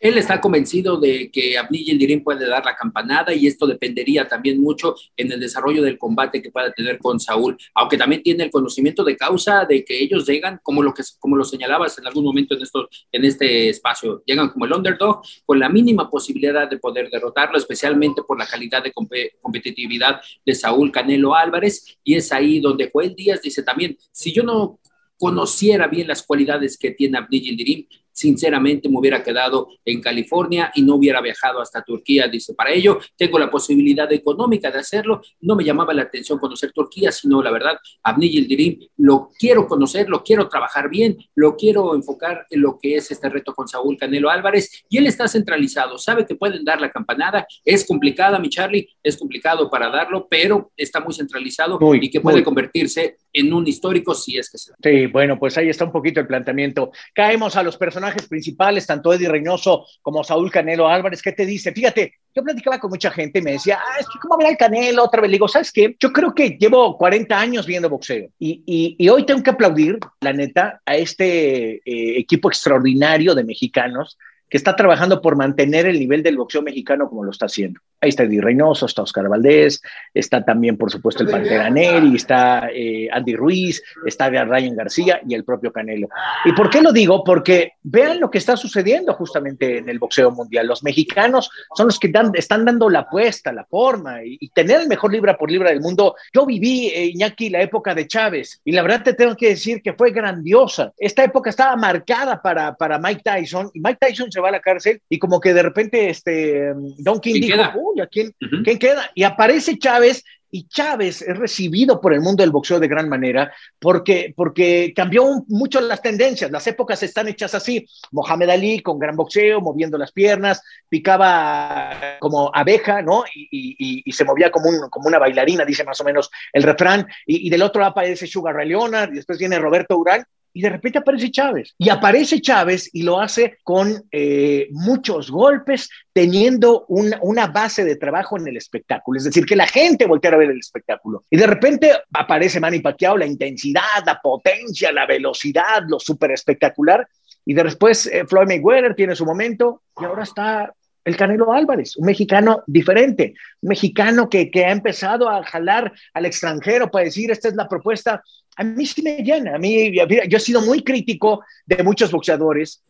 Él está convencido de que Abdi Yildirim puede dar la campanada y esto dependería también mucho en el desarrollo del combate que pueda tener con Saúl, aunque también tiene el conocimiento de causa de que ellos llegan, como lo que como lo señalabas en algún momento en, esto, en este espacio, llegan como el underdog con la mínima posibilidad de poder derrotarlo, especialmente por la calidad de compe- competitividad de Saúl Canelo Álvarez, y es ahí donde Joel Díaz dice también, si yo no conociera bien las cualidades que tiene Abdi Yildirim, sinceramente me hubiera quedado en California y no hubiera viajado hasta Turquía. Dice, para ello tengo la posibilidad económica de hacerlo. No me llamaba la atención conocer Turquía, sino la verdad, Abni Yildirim, lo quiero conocer, lo quiero trabajar bien, lo quiero enfocar en lo que es este reto con Saúl Canelo Álvarez y él está centralizado, sabe que pueden dar la campanada, es complicada, mi Charlie, es complicado para darlo, pero está muy centralizado y que puede muy. convertirse en un histórico si es que se da. Sí, bueno, pues ahí está un poquito el planteamiento. Caemos a los personajes principales, tanto Eddie Reynoso como Saúl Canelo Álvarez. ¿Qué te dice? Fíjate, yo platicaba con mucha gente y me decía, ah, es que cómo verá el Canelo otra vez. Le digo, ¿sabes qué? Yo creo que llevo 40 años viendo boxeo y, y- y hoy tengo que aplaudir, la neta, a este eh, equipo extraordinario de mexicanos que está trabajando por mantener el nivel del boxeo mexicano como lo está haciendo. Ahí está Eddie Reynoso, está Oscar Valdés, está también, por supuesto, el Pantera Neri, está eh, Andy Ruiz, está Ryan García y el propio Canelo. ¿Y por qué lo digo? Porque vean lo que está sucediendo justamente en el boxeo mundial. Los mexicanos son los que están dando la apuesta, la forma y, tener el mejor libra por libra del mundo. Yo viví, eh, Iñaki, la época de Chávez y la verdad te tengo que decir que fue grandiosa. Esta época estaba marcada para, para Mike Tyson y Mike Tyson se va a la cárcel y como que de repente este, Don King dijo, uy, ¿a quién, ¿quién queda? Y aparece Chávez y Chávez es recibido por el mundo del boxeo de gran manera porque, porque cambió mucho las tendencias. Las épocas están hechas así. Mohamed Ali con gran boxeo, moviendo las piernas, picaba como abeja, ¿no? Y, y, se movía como, un, como una bailarina, dice más o menos el refrán. Y, del otro lado aparece Sugar Ray Leonard y después viene Roberto Urán y de repente aparece Chávez. Y aparece Chávez y lo hace con eh, muchos golpes, teniendo una base de trabajo en el espectáculo. Es decir, que la gente voltea a ver el espectáculo. Y de repente aparece Manny Pacquiao, la intensidad, la potencia, la velocidad, lo súper espectacular. Y después eh, Floyd Mayweather tiene su momento y ahora está el Canelo Álvarez, un mexicano diferente, un mexicano que, que, ha empezado a jalar al extranjero para decir, esta es la propuesta. A mí sí me llena, a mí, yo he sido muy crítico de muchos boxeadores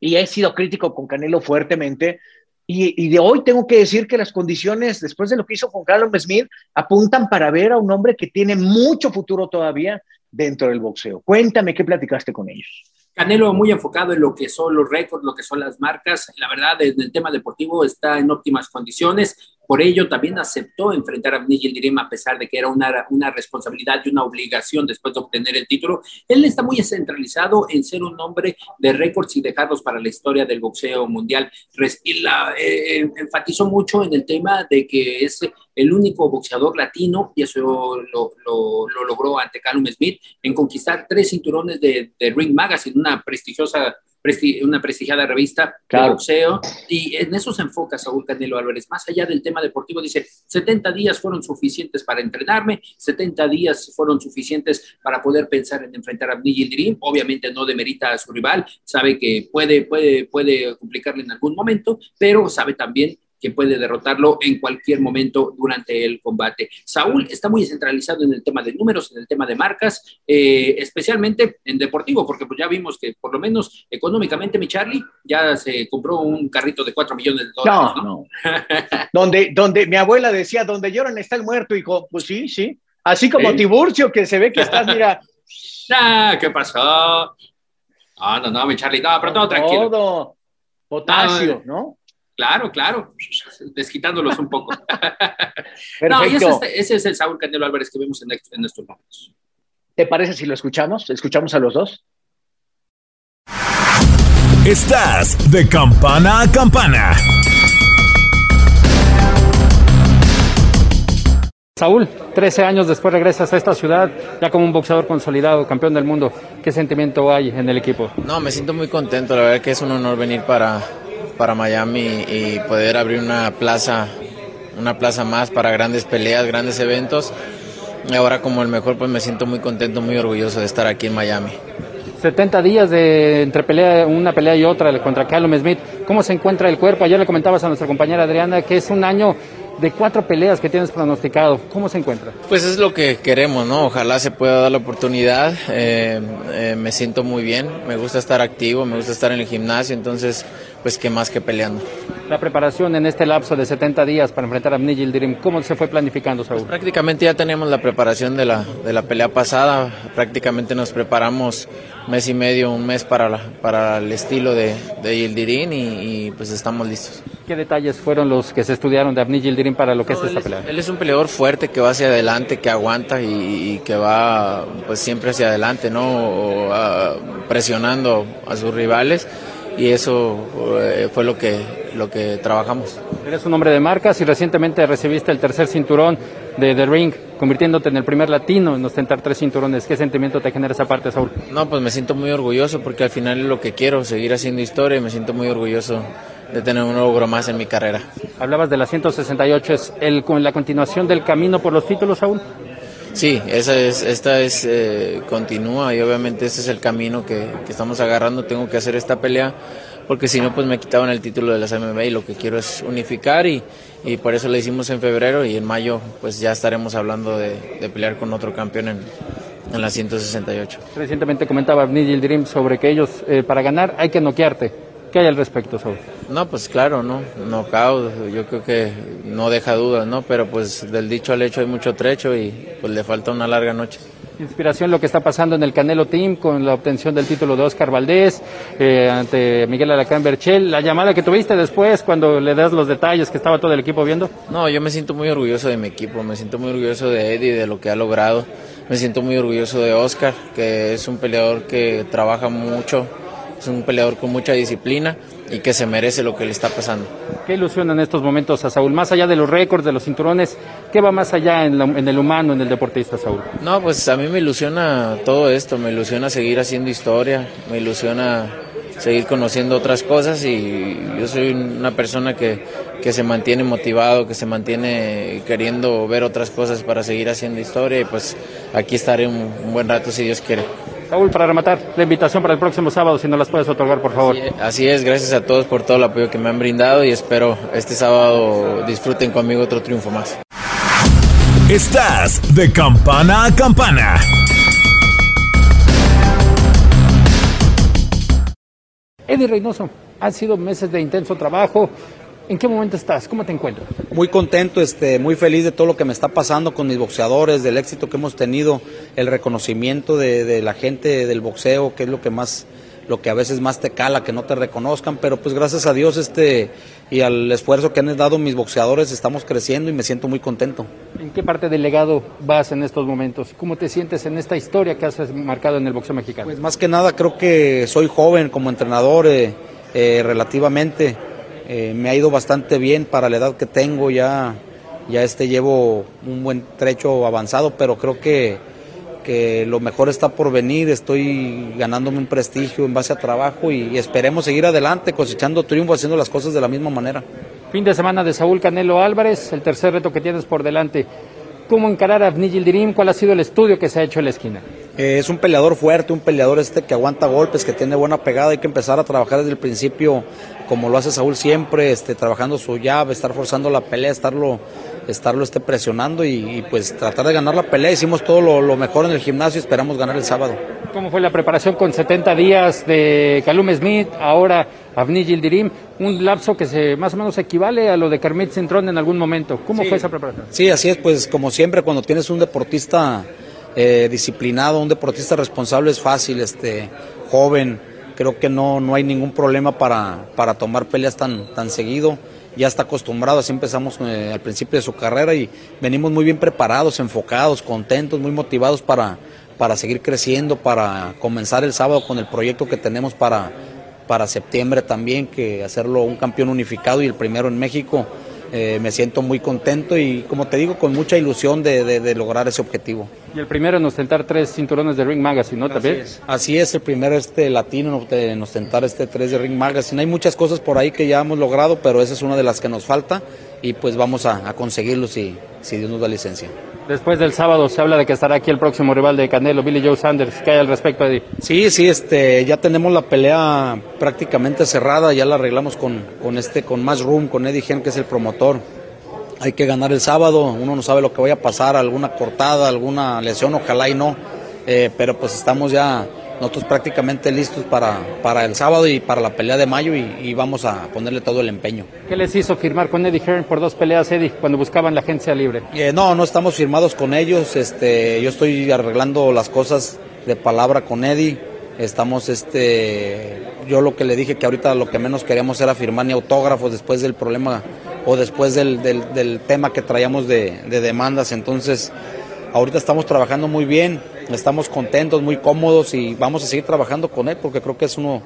y he sido crítico con Canelo fuertemente. Y, de hoy tengo que decir que las condiciones, después de lo que hizo con Carlos Smith, apuntan para ver a un hombre que tiene mucho futuro todavía dentro del boxeo. Cuéntame qué platicaste con ellos. Canelo muy enfocado en lo que son los récords, lo que son las marcas. La verdad, en el tema deportivo está en óptimas condiciones. Por ello, también aceptó enfrentar a Nigel Direma a pesar de que era una, una responsabilidad y una obligación después de obtener el título. Él está muy centralizado en ser un hombre de récords y dejarlos para la historia del boxeo mundial. Y la, eh, enfatizó mucho en el tema de que es el único boxeador latino, y eso lo, lo, logró ante Callum Smith, en conquistar tres cinturones de, de Ring Magazine, una prestigiosa una prestigiada revista de boxeo, y en eso se enfoca Saúl Canelo Álvarez. Más allá del tema deportivo, dice, 70 días fueron suficientes para entrenarme, 70 días fueron suficientes para poder pensar en enfrentar a Abdi Dream. Obviamente no demerita a su rival, sabe que puede, puede, puede complicarle en algún momento, pero sabe también que puede derrotarlo en cualquier momento durante el combate. Saúl está muy centralizado en el tema de números, en el tema de marcas, eh, especialmente en deportivo, porque pues ya vimos que por lo menos económicamente mi Charlie ya se compró un carrito de 4 millones de dólares. No, no. donde, donde mi abuela decía, donde lloran está el muerto, hijo, pues sí, sí. Así como Tiburcio, que se ve que estás, mira. ah, ¿qué pasó? Ah, no, no, mi Charlie, no, pero todo tranquilo. Todo. Potasio, ¿no? Claro, claro, desquitándolos un poco. no, y ese, ese, es el Saúl Canelo Álvarez que vemos en, en estos momentos. ¿Te parece si lo escuchamos? ¿Escuchamos a los dos? Estás de campana a campana. Saúl, 13 años después regresas a esta ciudad ya como un boxeador consolidado, campeón del mundo. ¿Qué sentimiento hay en el equipo? No, me siento muy contento. La verdad que es un honor venir para, para Miami y poder abrir una plaza, una plaza más para grandes peleas, grandes eventos. Y ahora como el mejor, pues me siento muy contento, muy orgulloso de estar aquí en Miami. 70 días de entre pelea, una pelea y otra contra Callum Smith. ¿Cómo se encuentra el cuerpo? Ayer le comentabas a nuestra compañera Adriana que es un año de cuatro peleas que tienes pronosticado. ¿Cómo se encuentra? Pues es lo que queremos, ¿no? Ojalá se pueda dar la oportunidad. Eh, eh, me siento muy bien, me gusta estar activo, me gusta estar en el gimnasio, entonces pues qué más que peleando. La preparación en este lapso de 70 días para enfrentar a Nigel Dirim, ¿cómo se fue planificando, Saúl? Pues prácticamente ya teníamos la preparación de la, de la pelea pasada, prácticamente nos preparamos mes y medio, un mes para, para el estilo de, de Yildirim y, pues estamos listos. ¿Qué detalles fueron los que se estudiaron de Abni Yildirim para lo que es esta pelea? él es un peleador fuerte que va hacia adelante, que aguanta y, que va pues siempre hacia adelante, ¿no? presionando a sus rivales y eso eh, fue lo que, lo que trabajamos. Eres un hombre de marcas y recientemente recibiste el tercer cinturón de The Ring, convirtiéndote en el primer latino en ostentar tres cinturones. ¿Qué sentimiento te genera esa parte, Saúl? No, pues me siento muy orgulloso porque al final es lo que quiero, seguir haciendo historia y me siento muy orgulloso de tener un logro más en mi carrera. Hablabas de la 168, ¿es el, con la continuación del camino por los títulos, Saúl? Sí, esa es, esta es, eh, continúa y obviamente ese es el camino que, que, estamos agarrando. Tengo que hacer esta pelea porque si no, pues me quitaban el título de las MMA y lo que quiero es unificar y, y por eso lo hicimos en febrero y en mayo pues ya estaremos hablando de, de pelear con otro campeón en, en la 168. Recientemente comentaba Nigel Dream sobre que ellos, eh, para ganar, hay que noquearte. ¿Qué hay al respecto, Saúl? No, pues claro, ¿no? Knockout, yo creo que no deja dudas, ¿no? Pero pues del dicho al hecho hay mucho trecho y pues le falta una larga noche. Inspiración lo que está pasando en el Canelo Team con la obtención del título de Oscar Valdés eh, ante Miguel Alacán Berchel. La llamada que tuviste después cuando le das los detalles que estaba todo el equipo viendo. No, yo me siento muy orgulloso de mi equipo, me siento muy orgulloso de Eddie, de lo que ha logrado. Me siento muy orgulloso de Oscar, que es un peleador que trabaja mucho, es un peleador con mucha disciplina y que se merece lo que le está pasando. ¿Qué ilusiona en estos momentos a Saúl? Más allá de los récords, de los cinturones, ¿qué va más allá en, el humano, en el deportista, Saúl? No, pues a mí me ilusiona todo esto, me ilusiona seguir haciendo historia, me ilusiona seguir conociendo otras cosas y yo soy una persona que, que se mantiene motivado, que se mantiene queriendo ver otras cosas para seguir haciendo historia y pues aquí estaré un, un buen rato si Dios quiere. Saúl, para rematar, la invitación para el próximo sábado, si nos las puedes otorgar, por favor. Así es, gracias a todos por todo el apoyo que me han brindado y espero este sábado disfruten conmigo otro triunfo más. Estás de campana a campana. Eddie Reynoso, han sido meses de intenso trabajo. ¿En qué momento estás? ¿Cómo te encuentras? Muy contento, este, muy feliz de todo lo que me está pasando con mis boxeadores, del éxito que hemos tenido, el reconocimiento de, de la gente del boxeo, que es lo que más, lo que a veces más te cala, que no te reconozcan, pero pues gracias a Dios este y al esfuerzo que han dado mis boxeadores estamos creciendo y me siento muy contento. ¿En qué parte del legado vas en estos momentos? ¿Cómo te sientes en esta historia que has marcado en el boxeo mexicano? Pues más que nada creo que soy joven como entrenador eh, eh, relativamente. Eh, me ha ido bastante bien para la edad que tengo, ya, ya este llevo un buen trecho avanzado, pero creo que, que lo mejor está por venir, estoy ganándome un prestigio en base a trabajo y, y esperemos seguir adelante cosechando triunfo, haciendo las cosas de la misma manera. Fin de semana de Saúl Canelo Álvarez, el tercer reto que tienes por delante. ¿Cómo encarar a Abni Yildirim? ¿Cuál ha sido el estudio que se ha hecho en la esquina? Eh, es un peleador fuerte, un peleador este que aguanta golpes, que tiene buena pegada, hay que empezar a trabajar desde el principio como lo hace Saúl siempre, este, trabajando su llave, estar forzando la pelea, estarlo, estarlo este, presionando y, y, pues tratar de ganar la pelea. Hicimos todo lo, lo mejor en el gimnasio y esperamos ganar el sábado. ¿Cómo fue la preparación con 70 días de Calum Smith, ahora Avni Yildirim? Un lapso que se más o menos equivale a lo de Kermit Cintrón en algún momento. ¿Cómo Sí. fue esa preparación? Sí, así es, pues como siempre cuando tienes un deportista eh, disciplinado, un deportista responsable es fácil, este, joven, creo que no, no hay ningún problema para, para tomar peleas tan, tan seguido, ya está acostumbrado, así empezamos eh, al principio de su carrera y venimos muy bien preparados, enfocados, contentos, muy motivados para, para seguir creciendo, para comenzar el sábado con el proyecto que tenemos para, para septiembre también, que hacerlo un campeón unificado y el primero en México. Eh, me siento muy contento y como te digo, con mucha ilusión de, de- de lograr ese objetivo. Y el primero en ostentar tres cinturones de Ring Magazine, ¿no? También. Así es, el primer este latino en ostentar este 3 de Ring Magazine. Hay muchas cosas por ahí que ya hemos logrado, pero esa es una de las que nos falta y pues vamos a, a conseguirlo si, si Dios nos da licencia. Después del sábado se habla de que estará aquí el próximo rival de Canelo, Billy Joe Sanders. ¿Qué hay al respecto, Eddie? Sí, sí, este, ya tenemos la pelea prácticamente cerrada, ya la arreglamos con, con este, con más room, con Eddie Gen, que es el promotor. Hay que ganar el sábado, uno no sabe lo que vaya a pasar, alguna cortada, alguna lesión, ojalá y no, Eh, pero pues estamos ya nosotros prácticamente listos para, para el sábado y para la pelea de mayo y, y vamos a ponerle todo el empeño. ¿Qué les hizo firmar con Eddie Hearn por dos peleas, Eddie, cuando buscaban la agencia libre? Eh, no, no estamos firmados con ellos. Este, yo estoy arreglando las cosas de palabra con Eddie. Estamos, este, yo lo que le dije que ahorita lo que menos queríamos era firmar ni autógrafos después del problema o después del, del- del tema que traíamos de, de demandas. Entonces, ahorita estamos trabajando muy bien, estamos contentos, muy cómodos y vamos a seguir trabajando con él porque creo que es uno,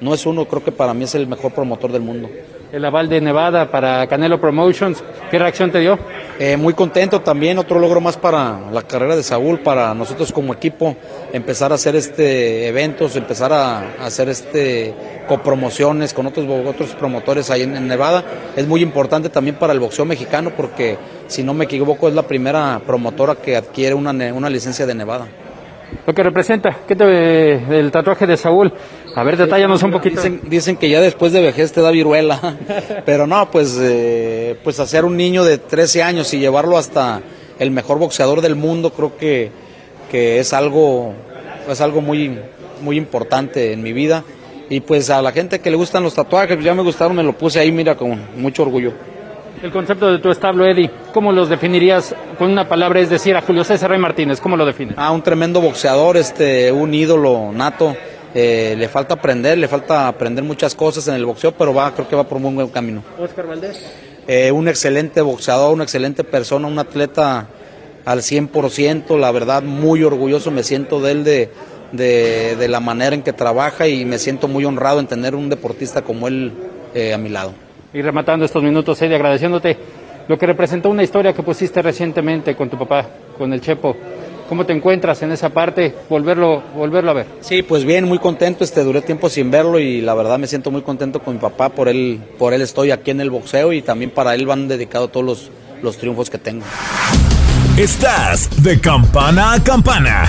no es uno, creo que para mí es el mejor promotor del mundo. El aval de Nevada para Canelo Promotions, ¿qué reacción te dio? Eh, muy contento también, otro logro más para la carrera de Saúl, para nosotros como equipo, empezar a hacer este eventos, empezar a, a hacer este copromociones con otros, otros promotores ahí en, en Nevada. Es muy importante también para el boxeo mexicano porque, si no me equivoco, es la primera promotora que adquiere una, una licencia de Nevada. Lo que representa, ¿qué te del tatuaje de Saúl? A ver, detállanos un poquito. Dicen, dicen que ya después de vejez te da viruela, pero no, pues, eh, pues hacer un niño de 13 años y llevarlo hasta el mejor boxeador del mundo, creo que, que es algo, es algo muy, muy importante en mi vida. Y pues a la gente que le gustan los tatuajes, ya me gustaron, me lo puse ahí, mira, con mucho orgullo. El concepto de tu establo, Eddie, ¿cómo los definirías con una palabra? Es decir, a Julio César Rey Martínez, ¿cómo lo defines? Ah, un tremendo boxeador, este, un ídolo nato. Eh, le falta aprender, le falta aprender muchas cosas en el boxeo, pero va, creo que va por un buen camino. Oscar Valdés. Eh, un excelente boxeador, una excelente persona, un atleta al 100%, la verdad muy orgulloso me siento de él de, de, la manera en que trabaja y me siento muy honrado en tener un deportista como él eh, a mi lado. Y rematando estos minutos, Eddie, agradeciéndote lo que representó una historia que pusiste recientemente con tu papá, con el Chepo. ¿Cómo te encuentras en esa parte? Volverlo, volverlo a ver. Sí, pues bien, muy contento. Este, duré tiempo sin verlo y la verdad me siento muy contento con mi papá. Por él, por él estoy aquí en el boxeo y también para él van dedicados todos los, los triunfos que tengo. Estás de campana a campana.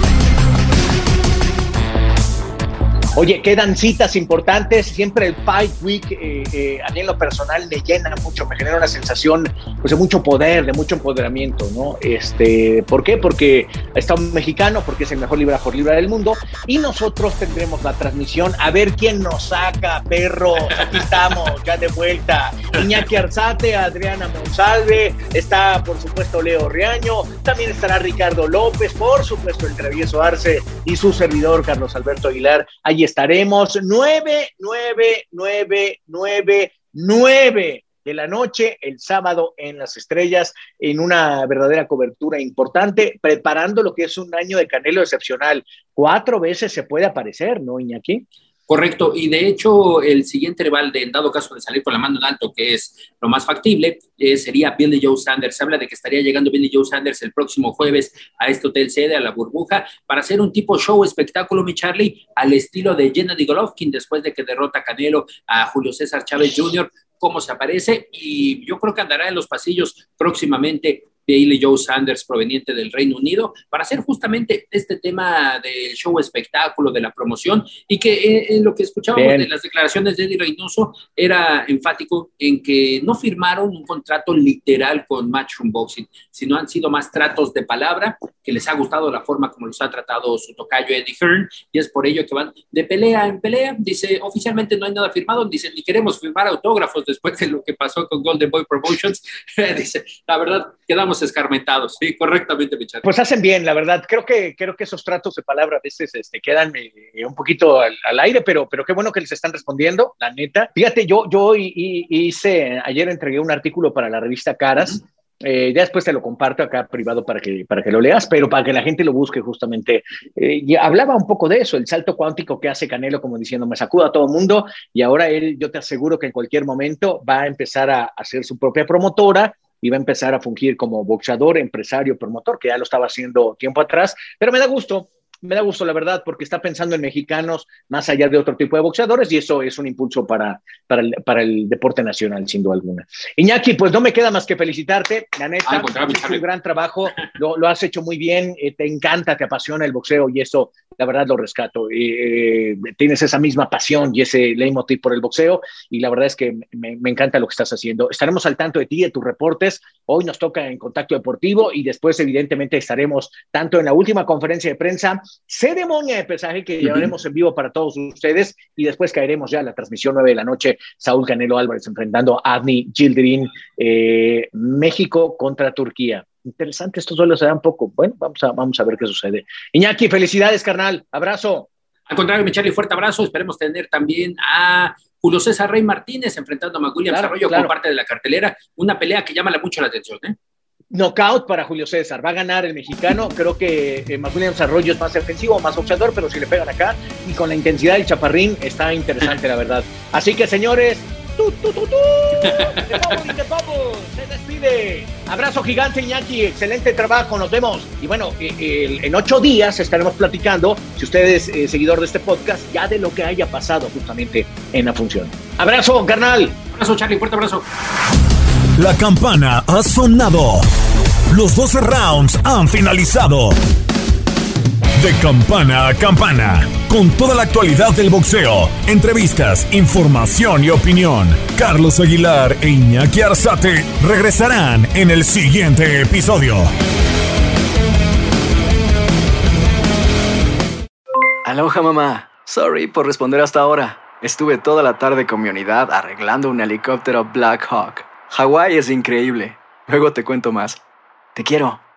Oye, quedan citas importantes. Siempre el Fight Week, eh, eh, a mí en lo personal, me llena mucho, me genera una sensación pues, de mucho poder, de mucho empoderamiento, ¿no? Este, ¿Por qué? Porque está un mexicano, porque es el mejor libra por libra del mundo, y nosotros tendremos la transmisión a ver quién nos saca, perros. Aquí estamos, ya de vuelta. Iñaki Arzate, Adriana Monsalve, está por supuesto Leo Riaño, también estará Ricardo López, por supuesto el travieso Arce y su servidor Carlos Alberto Aguilar. Estaremos, 9, 9, 9, 9, 9 de la noche, el sábado en las estrellas, en una verdadera cobertura importante, preparando lo que es un año de Canelo excepcional. Cuatro veces se puede aparecer, ¿no, Iñaki? Correcto, y de hecho el siguiente rival, de, en dado caso de salir con la mano en alto, que es lo más factible, eh, sería Billy Joe Sanders. Se habla de que estaría llegando Billy Joe Sanders el próximo jueves a este hotel sede, a la burbuja, para hacer un tipo show espectáculo, mi Charlie, al estilo de Gennady Golovkin, después de que derrota Canelo a Julio César Chávez Jr., cómo se aparece, y yo creo que andará en los pasillos próximamente Bailey Joe Sanders proveniente del Reino Unido para hacer justamente este tema del show espectáculo, de la promoción y que eh, en lo que escuchábamos Bien. de las declaraciones de Eddie Reynoso era enfático en que no firmaron un contrato literal con Matchroom Boxing, sino han sido más tratos de palabra que les ha gustado la forma como los ha tratado su tocayo Eddie Hearn, y es por ello que van de pelea en pelea. Dice, oficialmente no hay nada firmado, dice, ni queremos firmar autógrafos después de lo que pasó con Golden Boy Promotions. dice, la verdad, quedamos escarmentados, sí, correctamente, Michal. Pues hacen bien, la verdad. Creo que, creo que esos tratos de palabra a veces este, quedan eh, un poquito al, al, aire, pero, pero qué bueno que les están respondiendo, la neta. Fíjate, yo, yo hice, ayer entregué un artículo para la revista Caras. Eh, ya después te lo comparto acá privado para que, para que lo leas, pero para que la gente lo busque justamente. Eh, y hablaba un poco de eso, el salto cuántico que hace Canelo, como diciendo, me sacuda a todo el mundo, y ahora él, yo te aseguro que en cualquier momento va a empezar a hacer su propia promotora va a empezar a fungir como boxeador, empresario, promotor, que ya lo estaba haciendo tiempo atrás, pero me da gusto, me da gusto, la verdad, porque está pensando en mexicanos más allá de otro tipo de boxeadores y eso es un impulso para, para, el, para el deporte nacional, sin duda alguna. Iñaki, pues no me queda más que felicitarte, la neta, has hecho un gran trabajo, lo, lo, has hecho muy bien, eh, te encanta, te apasiona el boxeo y eso, la verdad, lo rescato. Eh, tienes esa misma pasión y ese leitmotiv por el boxeo y la verdad es que me, me encanta lo que estás haciendo. Estaremos al tanto de ti, de tus reportes. Hoy nos toca en Contacto Deportivo y después, evidentemente, estaremos tanto en la última conferencia de prensa ceremonia de pesaje que llevaremos en vivo para todos ustedes y después caeremos ya a la transmisión 9 de la noche. Saúl Canelo Álvarez enfrentando a Adni Gildirin, eh, México contra Turquía. Interesante, esto solo se da un poco. Bueno, vamos a, vamos a ver qué sucede. Iñaki, felicidades, carnal. Abrazo. Al contrario, mi Charlie, fuerte abrazo. Esperemos tener también a Julio César Rey Martínez enfrentando a Magulian claro, Arroyo claro. como parte de la cartelera. Una pelea que llama mucho la atención, ¿eh? Knockout para Julio César. Va a ganar el mexicano. Creo que eh, Williams Arroyo es más defensivo, más boxeador, pero si le pegan acá y con la intensidad del chaparrín está interesante, la verdad. Así que, señores, tú, tú, tú, tú. Se despide. Abrazo gigante, Iñaki. Excelente trabajo. Nos vemos. Y bueno, eh, en ocho días estaremos platicando, si usted es eh, seguidor de este podcast, ya de lo que haya pasado justamente en la función. Abrazo, carnal. Abrazo, Charlie. Fuerte abrazo. La campana ha sonado. Los 12 rounds han finalizado. De campana a campana, con toda la actualidad del boxeo, entrevistas, información y opinión. Carlos Aguilar e Iñaki Arzate regresarán en el siguiente episodio. Aloha mamá. Sorry por responder hasta ahora. Estuve toda la tarde con mi unidad arreglando un helicóptero Black Hawk. Hawái es increíble. Luego te cuento más. Te quiero.